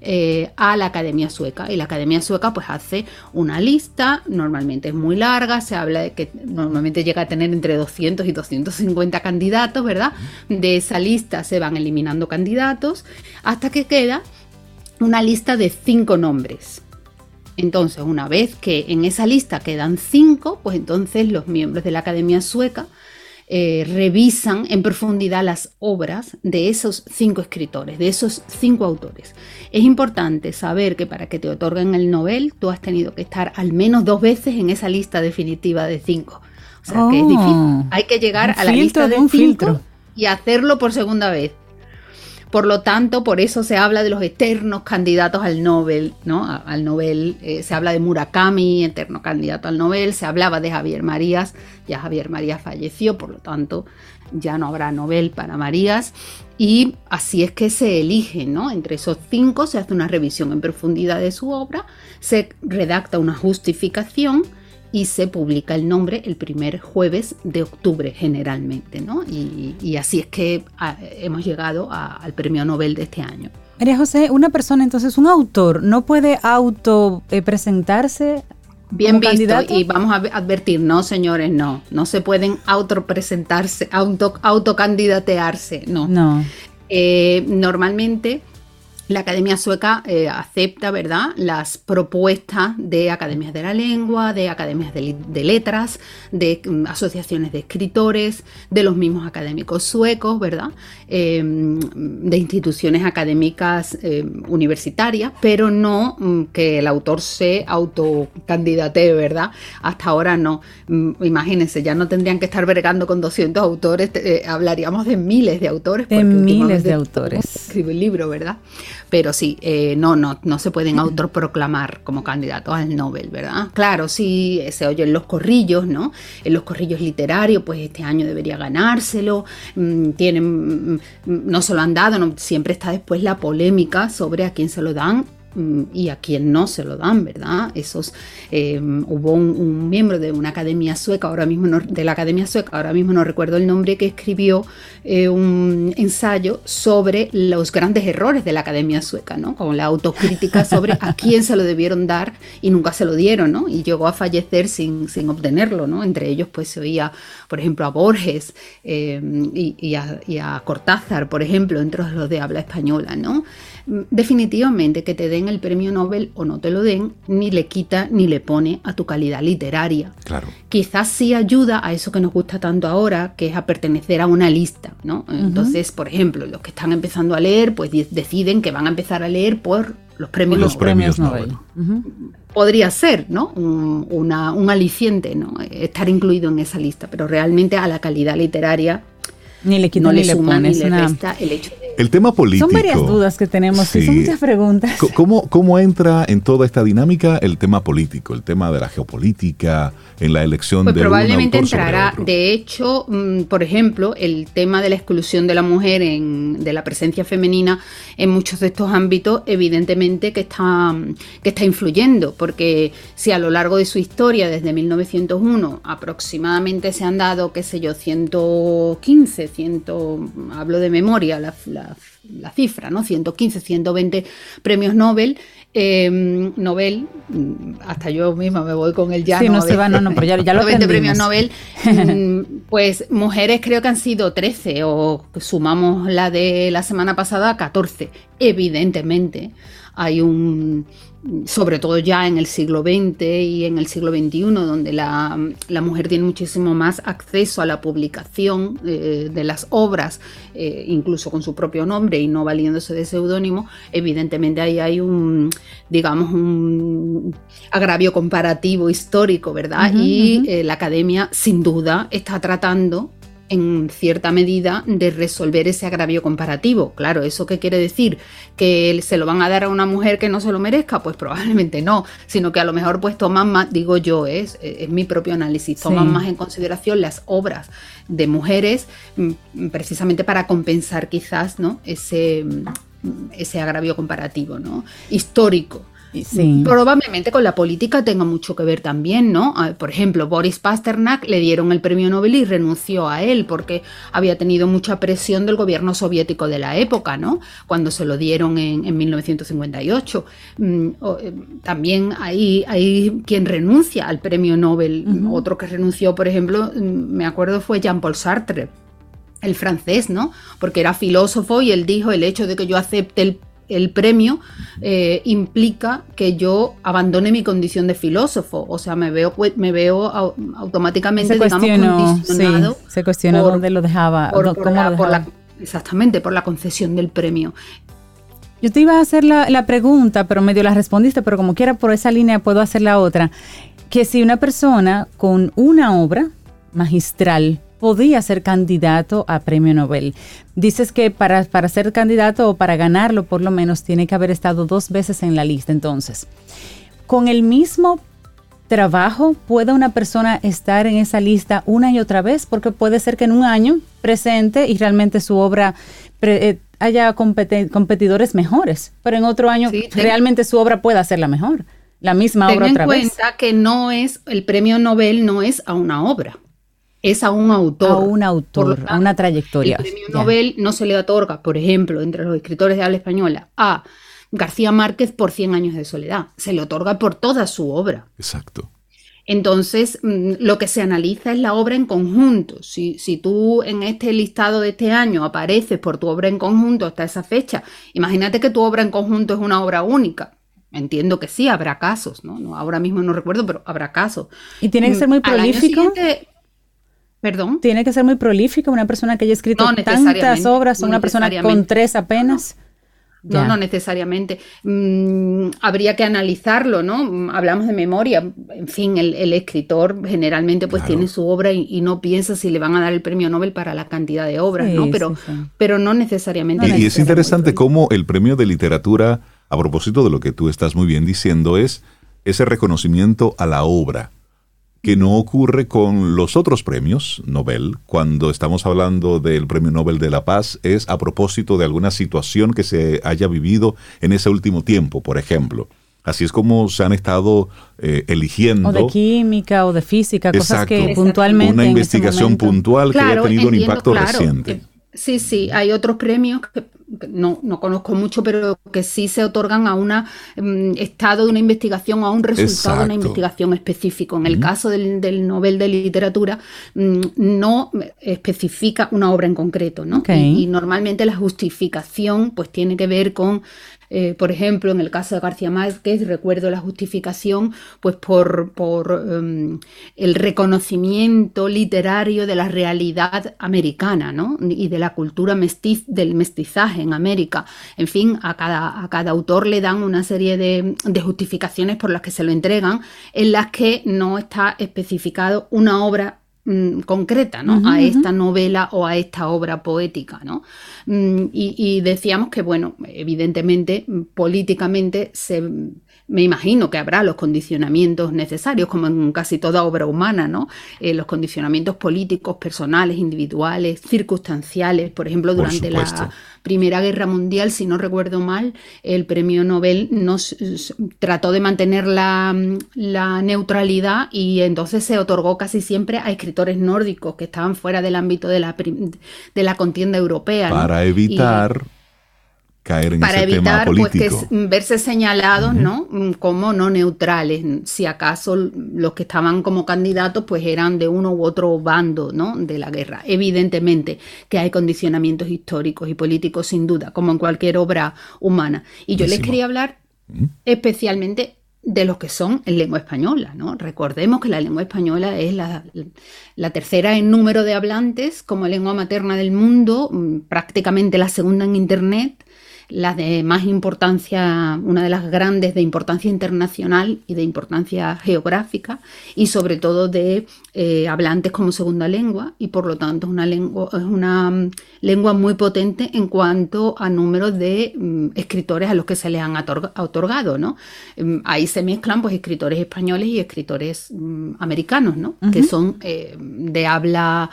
eh, a la Academia Sueca. Y la Academia Sueca pues hace una lista, normalmente es muy larga, se habla de que normalmente llega a tener entre 200 y 250 candidatos, ¿verdad? De esa lista se van eliminando candidatos hasta que queda una lista de cinco nombres. Entonces, una vez que en esa lista quedan cinco, pues entonces los miembros de la Academia Sueca eh, revisan en profundidad las obras de esos cinco escritores, de esos cinco autores. Es importante saber que para que te otorguen el Nobel, tú has tenido que estar al menos dos veces en esa lista definitiva de cinco. O sea que es difícil. Oh. Hay que llegar a la lista de, un filtro y hacerlo por segunda vez. Por lo tanto, por eso se habla de los eternos candidatos al Nobel, ¿no? Al Nobel, eh, se habla de Murakami, eterno candidato al Nobel, se hablaba de Javier Marías, ya Javier Marías falleció, por lo tanto, ya no habrá Nobel para Marías. Y así es que se elige, ¿no? Entre esos cinco se hace una revisión en profundidad de su obra, se redacta una justificación y se publica el nombre el primer jueves de octubre generalmente, ¿no? Y, así es que ah, hemos llegado al premio Nobel de este año. María José, una persona, entonces un autor, ¿no puede auto eh, presentarse? Bien visto, y vamos a advertir, no señores, no, no se pueden autopresentarse, auto, autocandidatearse, no. No. Eh, normalmente la Academia Sueca eh, acepta, ¿verdad?, las propuestas de academias de la lengua, de academias de, letras, de mm, asociaciones de escritores, de los mismos académicos suecos, ¿verdad?, em, de instituciones académicas em, universitarias, pero no mm, que el autor se autocandidate, ¿verdad? Hasta ahora no. Mm, imagínense, ya no tendrían que estar bregando con 200 autores, eh, hablaríamos de miles de autores. De miles de autores. Escribe el libro, ¿verdad? Pero sí, eh, no, no, no se pueden autoproclamar como candidatos al Nobel, ¿verdad? Claro, sí, se oyen los corrillos, ¿no? En los corrillos literarios, pues este año debería ganárselo, mm, tienen, mm, no se lo han dado, siempre está después la polémica sobre a quién se lo dan Mm, y a quien no se lo dan, ¿verdad? Esos, eh, hubo un, miembro de una academia sueca, ahora mismo no, de la academia sueca, ahora mismo no recuerdo el nombre, que escribió eh, un ensayo sobre los grandes errores de la academia sueca, ¿no? Con la autocrítica sobre a quién se lo debieron dar y nunca se lo dieron, ¿no? Y llegó a fallecer sin, sin obtenerlo, ¿no? Entre ellos, pues se oía, por ejemplo, a Borges eh, y, a, y a Cortázar, por ejemplo, entre los de habla española, ¿no? definitivamente que te den el premio Nobel o no te lo den, ni le quita ni le pone a tu calidad literaria. Claro. Quizás sí ayuda a eso que nos gusta tanto ahora, que es a pertenecer a una lista, ¿no? Entonces, por ejemplo, los que están empezando a leer, pues deciden que van a empezar a leer por los premios los Premios Nobel. podría ser ¿no? un, un aliciente, ¿no? estar incluido en esa lista, pero realmente a la calidad literaria ni le quita ni, le suma ni le resta el hecho de el tema político. Son varias dudas que tenemos, son muchas preguntas. ¿Cómo, ¿Cómo entra en toda esta dinámica el tema político, el tema de la geopolítica, en la elección pues de probablemente un entrará, de hecho, mm, por ejemplo, el tema de la exclusión de la mujer, en, de la presencia femenina en muchos de estos ámbitos, evidentemente que está, que está influyendo, porque si a lo largo de su historia, desde 1901 aproximadamente se han dado, qué sé yo, 115, 100, hablo de memoria, la la, cifra, ¿no? 115, 120 premios Nobel. Em, Nobel, mm, hasta yo misma me voy con el ya. Sí, no se va, no, no, pero ya, ya lo 20 premios Nobel, mm, pues mujeres creo que han sido 13 o sumamos la de la semana pasada 14. Evidentemente hay un, sobre todo ya en el siglo XX y en el siglo XXI, donde la, mujer tiene muchísimo más acceso a la publicación eh, de las obras, eh, incluso con su propio nombre y no valiéndose de seudónimo, evidentemente ahí hay un, digamos, un agravio comparativo histórico, ¿verdad? y eh, la academia, sin duda, está tratando en cierta medida de resolver ese agravio comparativo. Claro, ¿eso qué quiere decir? ¿Que se lo van a dar a una mujer que no se lo merezca? Pues probablemente no, sino que a lo mejor pues toman más, digo yo, es, es mi propio análisis, toman más en consideración las obras de mujeres mm, precisamente para compensar quizás ¿no? ese, mm, ese agravio comparativo ¿no? histórico. Probablemente con la política tenga mucho que ver también, ¿no? Ah, por ejemplo, Boris Pasternak le dieron el premio Nobel y renunció a él porque había tenido mucha presión del gobierno soviético de la época, ¿no? Cuando se lo dieron en, 1958. Mm, eh, también hay, hay quien renuncia al premio Nobel. Otro que renunció, por ejemplo, mm, me acuerdo fue Jean-Paul Sartre el francés, ¿no? Porque era filósofo y él dijo el hecho de que yo acepte el el premio eh, implica que yo abandone mi condición de filósofo, o sea, me veo me veo automáticamente se digamos condicionado. se cuestionó dónde lo dejaba, exactamente por la concesión del premio. Yo te iba a hacer la, la, pregunta, pero medio la respondiste, pero como quiera por esa línea puedo hacer la otra, que si una persona con una obra magistral podía ser candidato a premio Nobel. Dices que para, para ser candidato o para ganarlo por lo menos tiene que haber estado dos veces en la lista. Entonces, con el mismo trabajo puede una persona estar en esa lista una y otra vez, porque puede ser que en un año presente y realmente su obra eh, haya competidores mejores, pero en otro año realmente su obra pueda ser la mejor, la misma obra otra vez. en cuenta que no es el premio Nobel no es a una obra es a un autor. A un autor, a una trayectoria. El premio Nobel no se le otorga, por ejemplo, entre los escritores de habla española, a García Márquez por 100 años de soledad. Se le otorga por toda su obra. Exacto. Entonces, mm, lo que se analiza es la obra en conjunto. Si, si, tú en este listado de este año apareces por tu obra en conjunto hasta esa fecha, imagínate que tu obra en conjunto es una obra única. Entiendo que sí, habrá casos, ¿no? ahora mismo no recuerdo, pero habrá casos. Y tiene que ser muy prolífico. Perdón. Tiene que ser muy prolífica una persona que haya escrito tantas obras, una persona con tres apenas. No, no, necesariamente. Mm, habría que analizarlo, ¿no? Hablamos de memoria. En fin, el, escritor generalmente pues tiene su obra y, no piensa si le van a dar el premio Nobel para la cantidad de obras, ¿no? Pero, pero no necesariamente. y es interesante cómo el premio de literatura, a propósito de lo que tú estás muy bien diciendo, es ese reconocimiento a la obra que no ocurre con los otros premios Nobel. Cuando estamos hablando del Premio Nobel de la Paz es a propósito de alguna situación que se haya vivido en ese último tiempo, por ejemplo. Así es como se han estado eh, eligiendo. O de química o de física, cosas que puntualmente. Una investigación puntual que haya tenido un impacto reciente. Sí, sí, hay otros premios que no, no conozco mucho, pero que sí se otorgan a un mm, estado de una investigación o a un resultado de una investigación específico. En el caso del, del, Nobel de Literatura, mm, no especifica una obra en concreto, ¿no? Y, normalmente la justificación pues tiene que ver con Eh, por ejemplo, en el caso de García Márquez, recuerdo la justificación pues por, por em, el reconocimiento literario de la realidad americana ¿no? y de la cultura mestiz, del mestizaje en América. En fin, a cada, a cada autor le dan una serie de, de justificaciones por las que se lo entregan, en las que no está especificado una obra Mm, concreta ¿no? a esta novela o a esta obra poética. ¿no? Mm, y, decíamos que, bueno, evidentemente, políticamente se, me imagino que habrá los condicionamientos necesarios, como en casi toda obra humana, ¿no? Eh, los condicionamientos políticos, personales, individuales, circunstanciales. Por ejemplo, durante la Primera Guerra Mundial, si no recuerdo mal, el premio Nobel nos trató de mantener la, neutralidad y entonces se otorgó casi siempre a escritores nórdicos que estaban fuera del ámbito de la, de la contienda europea. Para evitar caer en para ese evitar tema pues, que verse señalados ¿no? como no neutrales. Si acaso los que estaban como candidatos pues eran de uno u otro bando ¿no? de la guerra. Evidentemente que hay condicionamientos históricos y políticos sin duda como en cualquier obra humana. Y yo les quería hablar especialmente de los que son en lengua española, ¿no? Recordemos que la lengua española es la, la, tercera en número de hablantes como lengua materna del mundo, mm, prácticamente la segunda en Internet, la de más importancia, una de las grandes de importancia internacional y de importancia geográfica, y sobre todo de eh, hablantes como segunda lengua, y por lo tanto es una lengua, es una mm, lengua muy potente en cuanto a números de mm, escritores a los que se les han otorgado. ¿no? Mm, ahí se mezclan pues, escritores españoles y escritores americanos, ¿no? que son eh, de habla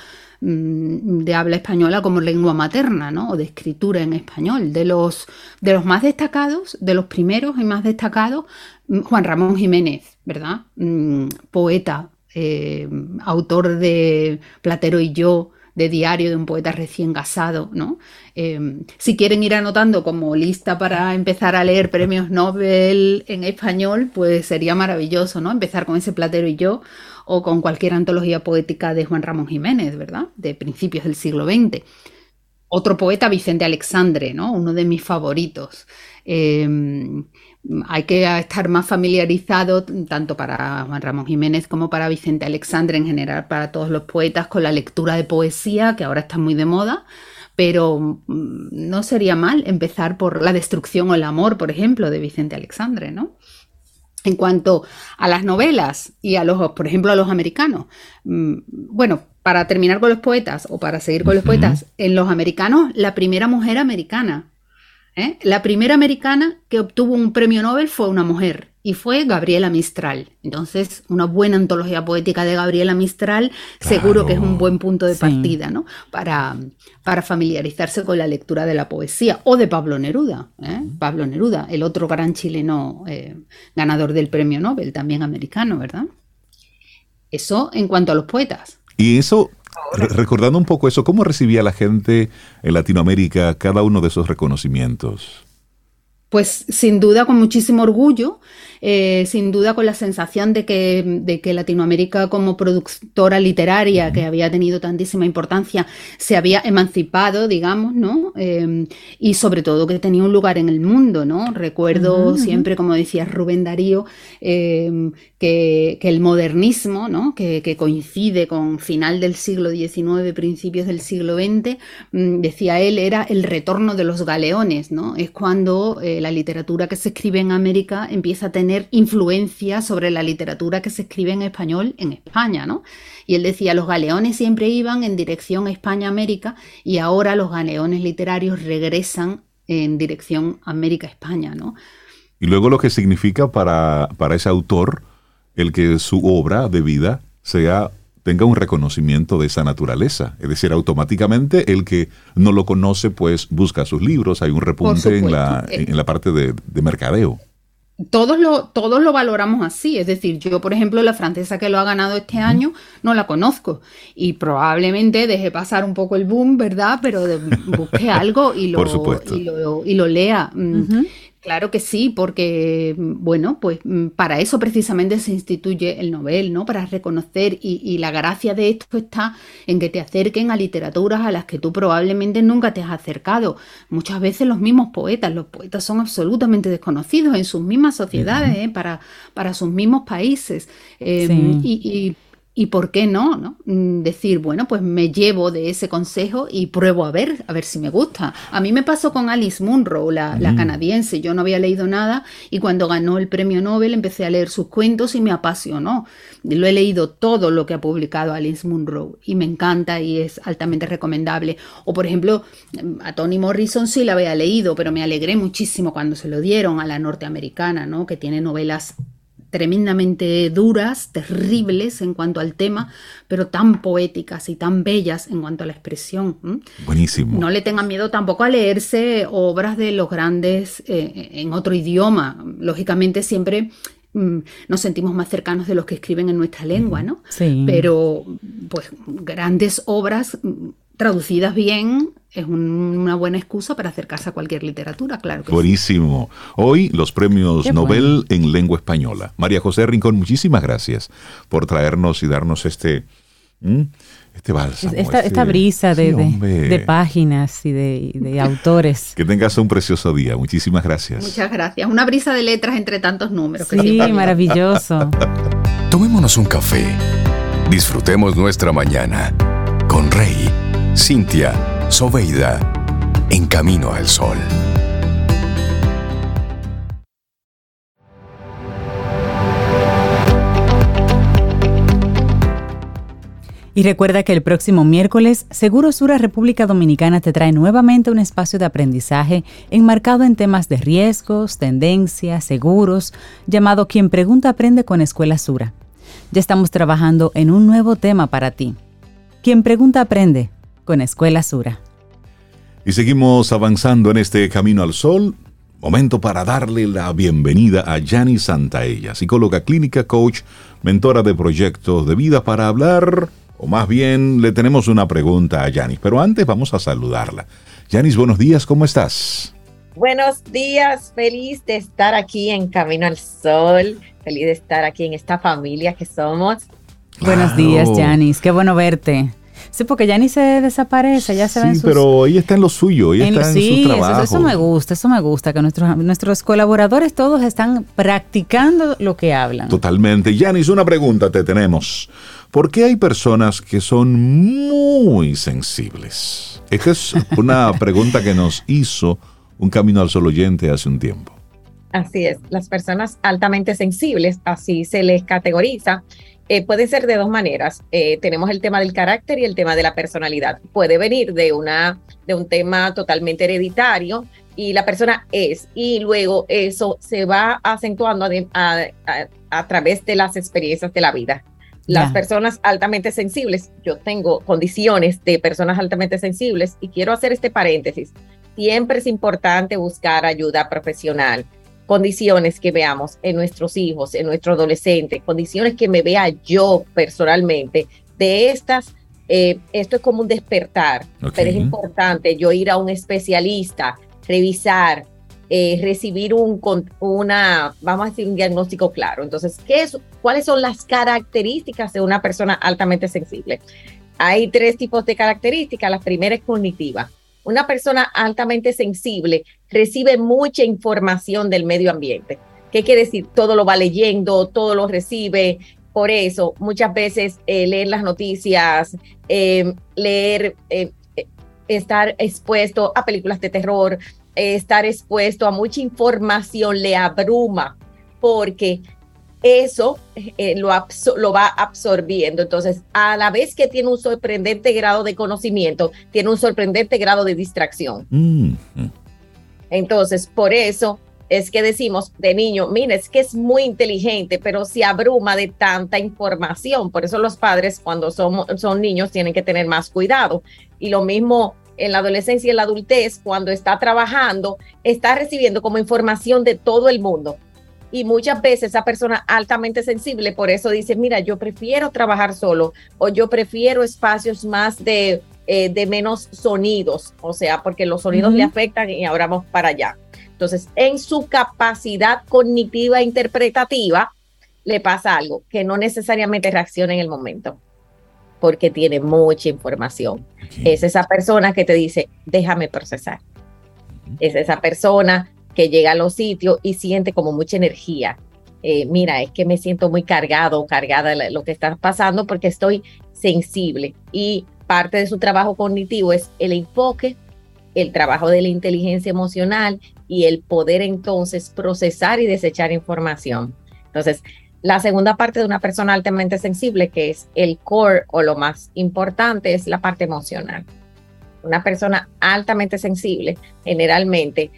de habla española como lengua materna, ¿no? O de escritura en español. De los, de los más destacados, de los primeros y más destacados, mm, Juan Ramón Jiménez, ¿verdad? Mm, poeta, eh, autor de Platero y yo, de diario de un poeta recién casado, ¿no? Eh, si quieren ir anotando como lista para empezar a leer premios Nobel en español, pues sería maravilloso, ¿no? Empezar con ese Platero y yo o con cualquier antología poética de Juan Ramón Jiménez, ¿verdad? De principios del siglo XX. Otro poeta, Vicente Alexandre, ¿no? Uno de mis favoritos. Em, hay que estar más familiarizado, tanto para Juan Ramón Jiménez como para Vicente Alexandre, en general para todos los poetas, con la lectura de poesía, que ahora está muy de moda, pero mm, no sería mal empezar por La destrucción o el amor, por ejemplo, de Vicente Alexandre, ¿no? En cuanto a las novelas y a los, por ejemplo, a los americanos, mm, bueno, para terminar con los poetas o para seguir con los poetas, en los americanos, la primera mujer americana, ¿eh? la primera americana que obtuvo un premio Nobel fue una mujer, y fue Gabriela Mistral. Entonces, una buena antología poética de Gabriela Mistral seguro que es un buen punto de partida, ¿no? Para, para familiarizarse con la lectura de la poesía o de Pablo Neruda. ¿eh? Pablo Neruda, el otro gran chileno eh, ganador del premio Nobel, también americano, ¿verdad? Eso en cuanto a los poetas. Y eso, recordando un poco eso, ¿cómo recibía la gente en Latinoamérica cada uno de esos reconocimientos? Pues sin duda con muchísimo orgullo eh, sin duda con la sensación de que, de que Latinoamérica como productora literaria, que había tenido tantísima importancia, se había emancipado, digamos, ¿no? Em, y sobre todo que tenía un lugar en el mundo, ¿no? Recuerdo siempre, como decía Rubén Darío, em, que, el modernismo, ¿no? Que, coincide con final del siglo XIX, principios del siglo XX, mm, decía él, era el retorno de los galeones, ¿no? Es cuando eh, la literatura que se escribe en América empieza a tener influencia sobre la literatura que se escribe en español en España, ¿no? Y él decía, los galeones siempre iban en dirección España-América y ahora los galeones literarios regresan en dirección América-España, ¿no? Y luego lo que significa para, para ese autor el que su obra de vida sea tenga un reconocimiento de esa naturaleza. Es decir, automáticamente el que no lo conoce, pues busca sus libros, hay un repunte en la, en la parte de, de mercadeo todos lo, todos lo valoramos así. Es decir, yo, por ejemplo, la francesa que lo ha ganado este año no la conozco. Y probablemente deje pasar un poco el boom, ¿verdad? Pero busque algo y lo, y lo, y lo lea. Mm, Claro que sí, porque, bueno, pues mm, para eso precisamente se instituye el Nobel, ¿no? Para reconocer y, la gracia de esto está en que te acerquen a literaturas a las que tú probablemente nunca te has acercado. Muchas veces los mismos poetas, los poetas son absolutamente desconocidos en sus mismas sociedades, ¿eh? para, para sus mismos países. Em, y y por qué no, no, mm, decir, bueno, pues me llevo de ese consejo y pruebo a ver, a ver si me gusta. A mí me pasó con Alice Munro, la, la, mm. canadiense. Yo no había leído nada y cuando ganó el premio Nobel empecé a leer sus cuentos y me apasionó. Lo he leído todo lo que ha publicado Alice Munro y me encanta y es altamente recomendable. O por ejemplo, a Toni Morrison sí la había leído, pero me alegré muchísimo cuando se lo dieron a la norteamericana, ¿no? Que tiene novelas tremendamente duras, terribles en cuanto al tema, pero tan poéticas y tan bellas en cuanto a la expresión. Buenísimo. No le tengan miedo tampoco a leerse obras de los grandes eh, en otro idioma. Lógicamente siempre mm, nos sentimos más cercanos de los que escriben en nuestra lengua, ¿no? Sí. Pero, pues, grandes obras traducidas bien es una buena excusa para acercarse a cualquier literatura, claro. Buenísimo. Hoy los premios Nobel en lengua española. María José Rincón, muchísimas gracias por traernos y darnos este... Este bálsamo. Esta, este brisa de, páginas y de, autores. Que tengas un precioso día. Muchísimas gracias. Muchas gracias. Una brisa de letras entre tantos números. Sí, maravilloso. Tomémonos un café. Disfrutemos nuestra mañana con Rey, Cintia Soveida, en camino al sol. Y recuerda que el próximo miércoles, Seguro Sura República Dominicana te trae nuevamente un espacio de aprendizaje enmarcado en temas de riesgos, tendencias, seguros, llamado Quien Pregunta Aprende con Escuela Sura. Ya estamos trabajando en un nuevo tema para ti. Quien Pregunta Aprende con Escuela Sura. Y seguimos avanzando en este camino al sol. Momento para darle la bienvenida a Yani Santaella, psicóloga clínica, coach, mentora de proyectos de vida para hablar, o más bien le tenemos una pregunta a Yanis, pero antes vamos a saludarla. Yanis, buenos días, ¿cómo estás? Buenos días, feliz de estar aquí en Camino al Sol, feliz de estar aquí en esta familia que somos. Buenos días, Yanis, qué bueno verte. Sí, porque ya ni se desaparece, ya se sí, ven sus... pero ella está en lo suyo, ella está en su trabajo. Eso, eso me gusta, eso me gusta, que nuestros, nuestros colaboradores todos están practicando lo que hablan. Totalmente. Yanis, una pregunta te tenemos. ¿Por qué hay personas que son muy sensibles? Esta es una pregunta que nos hizo un Camino al Sol oyente hace un tiempo. Así es, las personas altamente sensibles, así se les categoriza, eh, puede ser de dos maneras. Eh, tenemos el tema del carácter y el tema de la personalidad. Puede venir de, una, de un tema totalmente hereditario y la persona es, y luego eso se va acentuando a, través de las experiencias de la vida. Las personas altamente sensibles, yo tengo condiciones de personas altamente sensibles y quiero hacer este paréntesis. Siempre es importante buscar ayuda profesional condiciones que veamos en nuestros hijos, en nuestro adolescente, condiciones que me vea yo personalmente, de estas, eh, esto es como un despertar, pero es importante yo ir a un especialista, revisar, eh, recibir un, una, vamos a decir, un diagnóstico claro. Entonces, ¿qué es, ¿cuáles son las características de una persona altamente sensible? Hay tres tipos de características. La primera es cognitiva una persona altamente sensible recibe mucha información del medio ambiente. ¿Qué quiere decir? Todo lo va leyendo, todo lo recibe. Por eso, muchas veces eh, leer las noticias, em, leer, eh, estar expuesto a películas de terror, estar expuesto a mucha información le abruma porque eso eh, lo, lo, va absorbiendo. Entonces, a la vez que tiene un sorprendente grado de conocimiento, tiene un sorprendente grado de distracción. Mm, mm. Entonces, por eso es que decimos de niño, mira, es que es muy inteligente, pero se abruma de tanta información. Por eso los padres cuando son, son niños tienen que tener más cuidado. Y lo mismo en la adolescencia y en la adultez, cuando está trabajando, está recibiendo como información de todo el mundo y muchas veces esa persona altamente sensible por eso dice, mira, yo prefiero trabajar solo o yo prefiero espacios más de, eh, de menos sonidos, o sea, porque los sonidos le afectan y ahora vamos para allá. Entonces, en su capacidad cognitiva e interpretativa, le pasa algo, que no necesariamente reacciona en el momento, porque tiene mucha información. Es esa persona que te dice, déjame procesar. Es esa persona que llega a los sitios y siente como mucha energía. Eh, mira, es que me siento muy cargado cargada de lo que está pasando porque estoy sensible. Y parte de su trabajo cognitivo es el enfoque, el trabajo de la inteligencia emocional y el poder entonces procesar y desechar información. Entonces, la segunda parte de una persona altamente sensible, que es el core o lo más importante, es la parte emocional. Una persona altamente sensible generalmente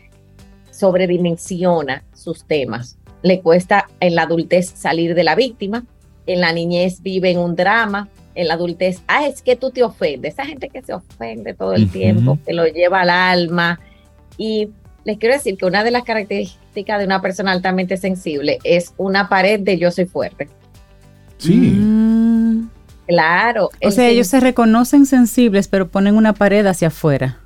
sobredimensiona sus temas. Le cuesta en la adultez salir de la víctima, en la niñez vive en un drama, en la adultez, ah, es que tú te ofendes, esa gente que se ofende todo el tiempo, que lo lleva al alma. Y les quiero decir que una de las características de una persona altamente sensible es una pared de yo soy fuerte. Sí. Mm. Claro. O sea, ellos se reconocen sensibles, pero ponen una pared hacia afuera.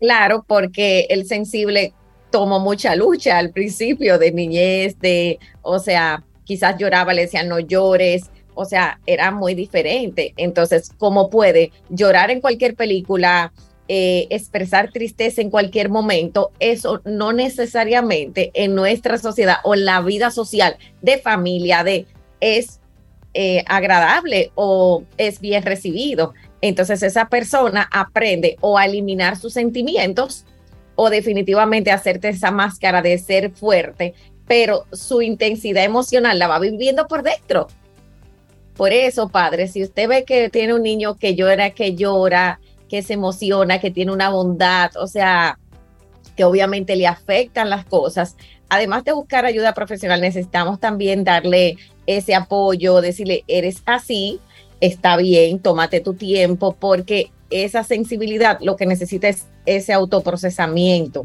Claro, porque el sensible tomó mucha lucha al principio de niñez, de, o sea, quizás lloraba, le decían no llores, o sea, era muy diferente. Entonces, ¿cómo puede llorar en cualquier película, eh, expresar tristeza en cualquier momento? Eso no necesariamente en nuestra sociedad o en la vida social de familia de es eh, agradable o es bien recibido. Entonces esa persona aprende o a eliminar sus sentimientos o definitivamente hacerte esa máscara de ser fuerte, pero su intensidad emocional la va viviendo por dentro. Por eso, padre, si usted ve que tiene un niño que llora, que llora, que se emociona, que tiene una bondad, o sea, que obviamente le afectan las cosas, además de buscar ayuda profesional, necesitamos también darle ese apoyo, decirle, eres así, está bien, tómate tu tiempo, porque esa sensibilidad lo que necesita es ese autoprocesamiento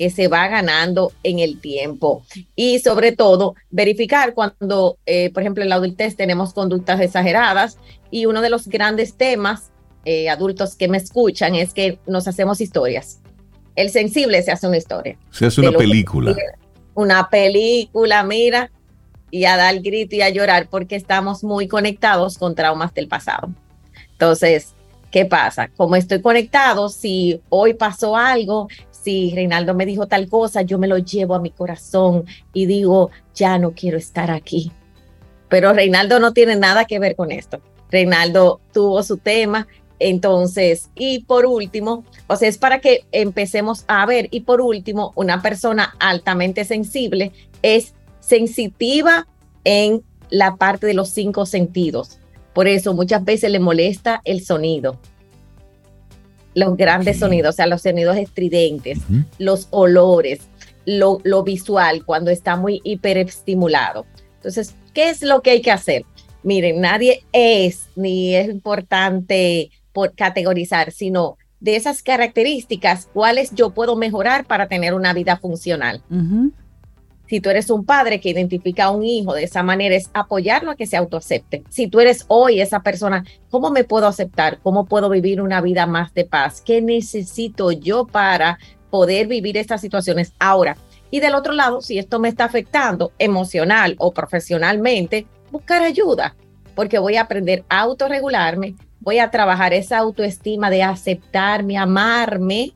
que se va ganando en el tiempo. Y sobre todo, verificar cuando, eh, por ejemplo, en la adultez tenemos conductas exageradas y uno de los grandes temas, eh, adultos que me escuchan, es que nos hacemos historias. El sensible se hace una historia. Se hace una película. Una película, mira, y a dar grito y a llorar porque estamos muy conectados con traumas del pasado. Entonces, ¿qué pasa? Como estoy conectado, si hoy pasó algo, si Reinaldo me dijo tal cosa, yo me lo llevo a mi corazón y digo, ya no quiero estar aquí. Pero Reinaldo no tiene nada que ver con esto. Reinaldo tuvo su tema, entonces, y por último, o sea, es para que empecemos a ver, y por último, una persona altamente sensible es sensitiva en la parte de los cinco sentidos. Por eso muchas veces le molesta el sonido, los grandes sonidos, o sea, los sonidos estridentes, los olores, lo, lo, visual cuando está muy hiperestimulado. Entonces, ¿qué es lo que hay que hacer? Miren, nadie es ni es importante por categorizar, sino de esas características, cuáles yo puedo mejorar para tener una vida funcional. Si tú eres un padre que identifica a un hijo de esa manera, es apoyarlo a que se autoacepte. Si tú eres hoy esa persona, ¿cómo me puedo aceptar? ¿Cómo puedo vivir una vida más de paz? ¿Qué necesito yo para poder vivir estas situaciones ahora? Y del otro lado, si esto me está afectando emocional o profesionalmente, buscar ayuda, porque voy a aprender a autorregularme, voy a trabajar esa autoestima de aceptarme, amarme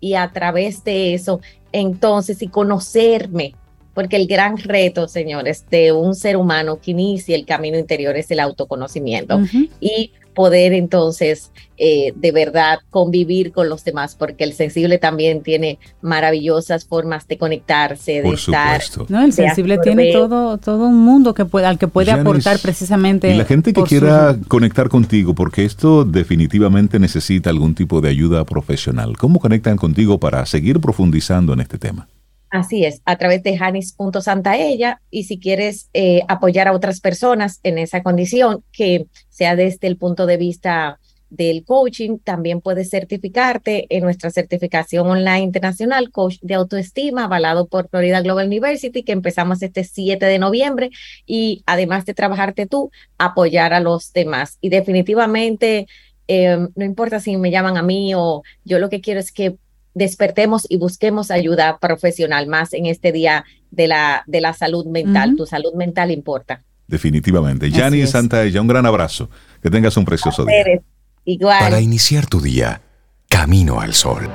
y a través de eso, entonces, y conocerme, porque el gran reto, señores, de un ser humano que inicia el camino interior es el autoconocimiento y poder entonces eh, de verdad convivir con los demás, porque el sensible también tiene maravillosas formas de conectarse, de estar. No, el sensible tiene todo, todo un mundo que puede, al que puede aportar precisamente. Y la gente que quiera conectar contigo, porque esto definitivamente necesita algún tipo de ayuda profesional. ¿Cómo conectan contigo para seguir profundizando en este tema? Así es, a través de janis.santaella y si quieres eh, apoyar a otras personas en esa condición, que sea desde el punto de vista del coaching, también puedes certificarte en nuestra certificación online internacional, coach de autoestima, avalado por Florida Global University, que empezamos este 7 de noviembre y además de trabajarte tú, apoyar a los demás. Y definitivamente, em, no importa si me llaman a mí o yo lo que quiero es que despertemos y busquemos ayuda profesional más en este día de la, de la salud mental. Tu salud mental importa. Definitivamente. Yanni Ella, un gran abrazo. Que tengas un precioso día. Igual. Para iniciar tu día, camino al sol.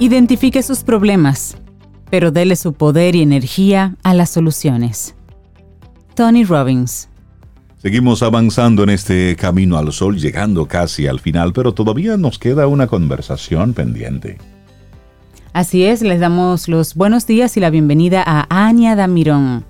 Identifique sus problemas, pero dele su poder y energía a las soluciones. Tony Robbins. Seguimos avanzando en este camino al sol, llegando casi al final, pero todavía nos queda una conversación pendiente. Así es, les damos los buenos días y la bienvenida a Ania Damirón,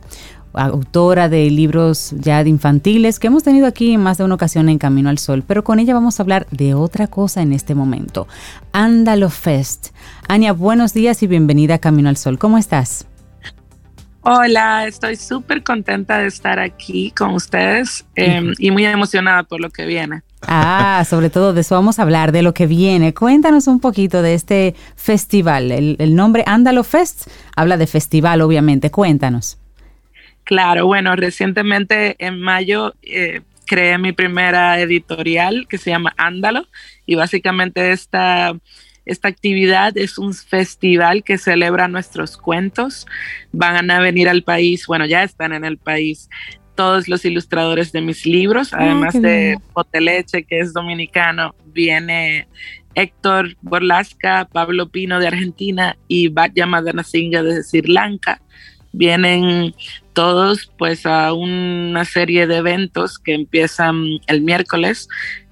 autora de libros ya de infantiles que hemos tenido aquí en más de una ocasión en Camino al Sol, pero con ella vamos a hablar de otra cosa en este momento. Ándalo Fest. Ania, buenos días y bienvenida a Camino al Sol. ¿Cómo estás? Hola, estoy súper contenta de estar aquí con ustedes em, y muy emocionada por lo que viene. Ah, sobre todo de eso vamos a hablar, de lo que viene. Cuéntanos un poquito de este festival. El, nombre Ándalo Fest habla de festival, obviamente. Cuéntanos. Claro, bueno, recientemente en mayo eh, creé mi primera editorial que se llama Ándalo y básicamente esta esta actividad es un festival que celebra nuestros cuentos. Van a venir al país, bueno, ya están en el país todos los ilustradores de mis libros, ah, además de Poteleche, que es dominicano, viene Héctor Borlasca, Pablo Pino de Argentina y Batya Madanasinga de Sri Lanka. Vienen todos pues a una serie de eventos que empiezan el miércoles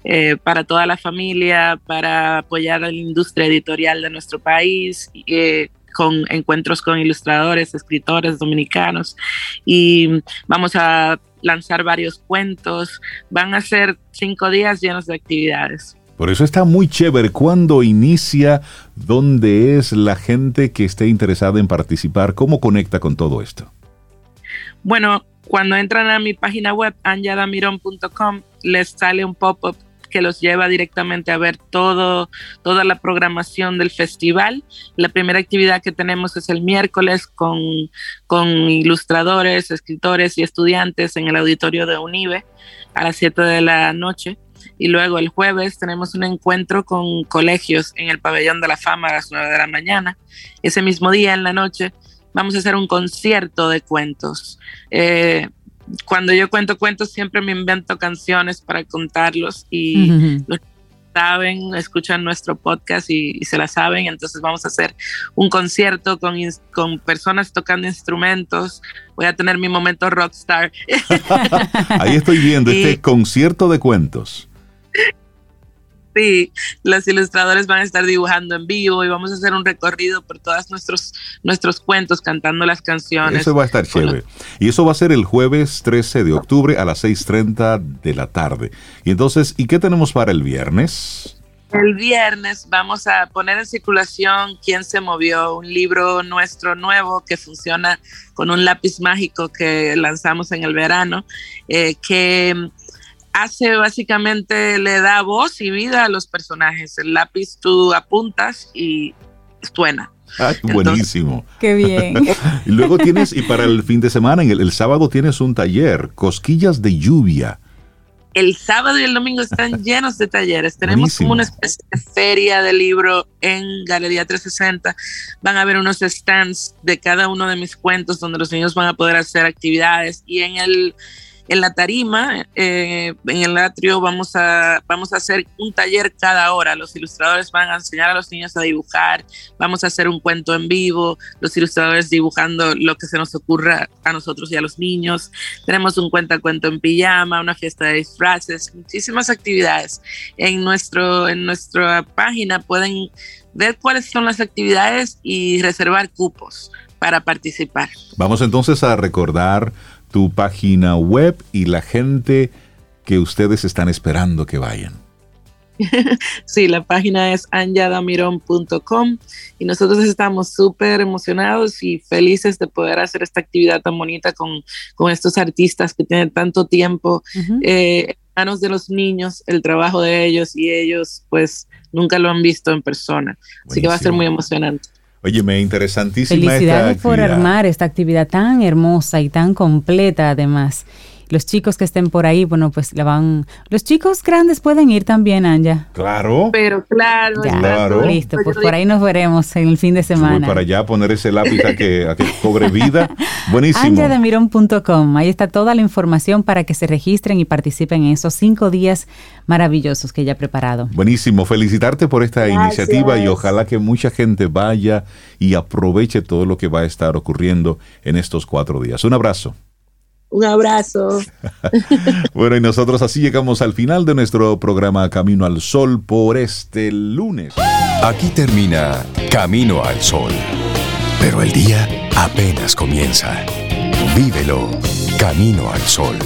eh, para toda la familia, para apoyar a la industria editorial de nuestro país, eh, con encuentros con ilustradores, escritores dominicanos y vamos a lanzar varios cuentos. Van a ser cinco días llenos de actividades. Por eso está muy chévere cuando inicia, dónde es la gente que esté interesada en participar, cómo conecta con todo esto. Bueno, cuando entran a mi página web, anyadamiron.com, les sale un pop-up que los lleva directamente a ver todo, toda la programación del festival. La primera actividad que tenemos es el miércoles con, con ilustradores, escritores y estudiantes en el auditorio de UNIBE a las 7 de la noche. Y luego el jueves tenemos un encuentro con colegios en el pabellón de la fama a las 9 de la mañana. Ese mismo día en la noche vamos a hacer un concierto de cuentos. Eh, cuando yo cuento cuentos siempre me invento canciones para contarlos y los saben, escuchan nuestro podcast y, se la saben, entonces vamos a hacer un concierto con, con personas tocando instrumentos, voy a tener mi momento rockstar. Ahí estoy viendo este concierto de cuentos. Sí, los ilustradores van a estar dibujando en vivo y vamos a hacer un recorrido por todos nuestros, nuestros cuentos cantando las canciones. Eso va a estar chévere. Y eso va a ser el jueves 13 de octubre a las 6.30 de la tarde. Y entonces, ¿y qué tenemos para el viernes? El viernes vamos a poner en circulación Quién se movió, un libro nuestro nuevo que funciona con un lápiz mágico que lanzamos en el verano, eh, que hace básicamente, le da voz y vida a los personajes. El lápiz tú apuntas y suena. Ay, buenísimo. Qué bien. y luego tienes, y para el fin de semana, el, el sábado tienes un taller, Cosquillas de Lluvia. El sábado y el domingo están llenos de talleres. Tenemos como una especie de feria de libro en Galería 360. Van a haber unos stands de cada uno de mis cuentos donde los niños van a poder hacer actividades. Y en el en la tarima, eh, en el atrio, vamos a, vamos a hacer un taller cada hora. Los ilustradores van a enseñar a los niños a dibujar, vamos a hacer un cuento en vivo, los ilustradores dibujando lo que se nos ocurra a nosotros y a los niños. Tenemos un cuento en pijama, una fiesta de disfraces, muchísimas actividades. En, nuestro, en nuestra página pueden ver cuáles son las actividades y reservar cupos para participar. Vamos entonces a recordar tu página web y la gente que ustedes están esperando que vayan. Sí, la página es anyadamiron.com y nosotros estamos súper emocionados y felices de poder hacer esta actividad tan bonita con, con estos artistas que tienen tanto tiempo eh, en manos de los niños, el trabajo de ellos y ellos pues nunca lo han visto en persona. Así que va a ser muy emocionante. Óyeme, interesantísima. Felicidades por armar esta actividad tan hermosa y tan completa además. Los chicos que estén por ahí, bueno, pues la van. Los chicos grandes pueden ir también, Anja. Claro. Pero claro, claro. Listo, pues por ahí nos veremos en el fin de semana. Voy para allá a poner ese lápiz a que, a que cobre vida. Buenísimo. Anjademirón.com. Ahí está toda la información para que se registren y participen en esos cinco días maravillosos que ella ha preparado. Buenísimo. Felicitarte por esta iniciativa y ojalá que mucha gente vaya y aproveche todo lo que va a estar ocurriendo en estos cuatro días. Un abrazo. Un abrazo. bueno, y nosotros así llegamos al final de nuestro programa Camino al Sol por este lunes. Aquí termina Camino al Sol. Pero el día apenas comienza. Vívelo Camino al Sol.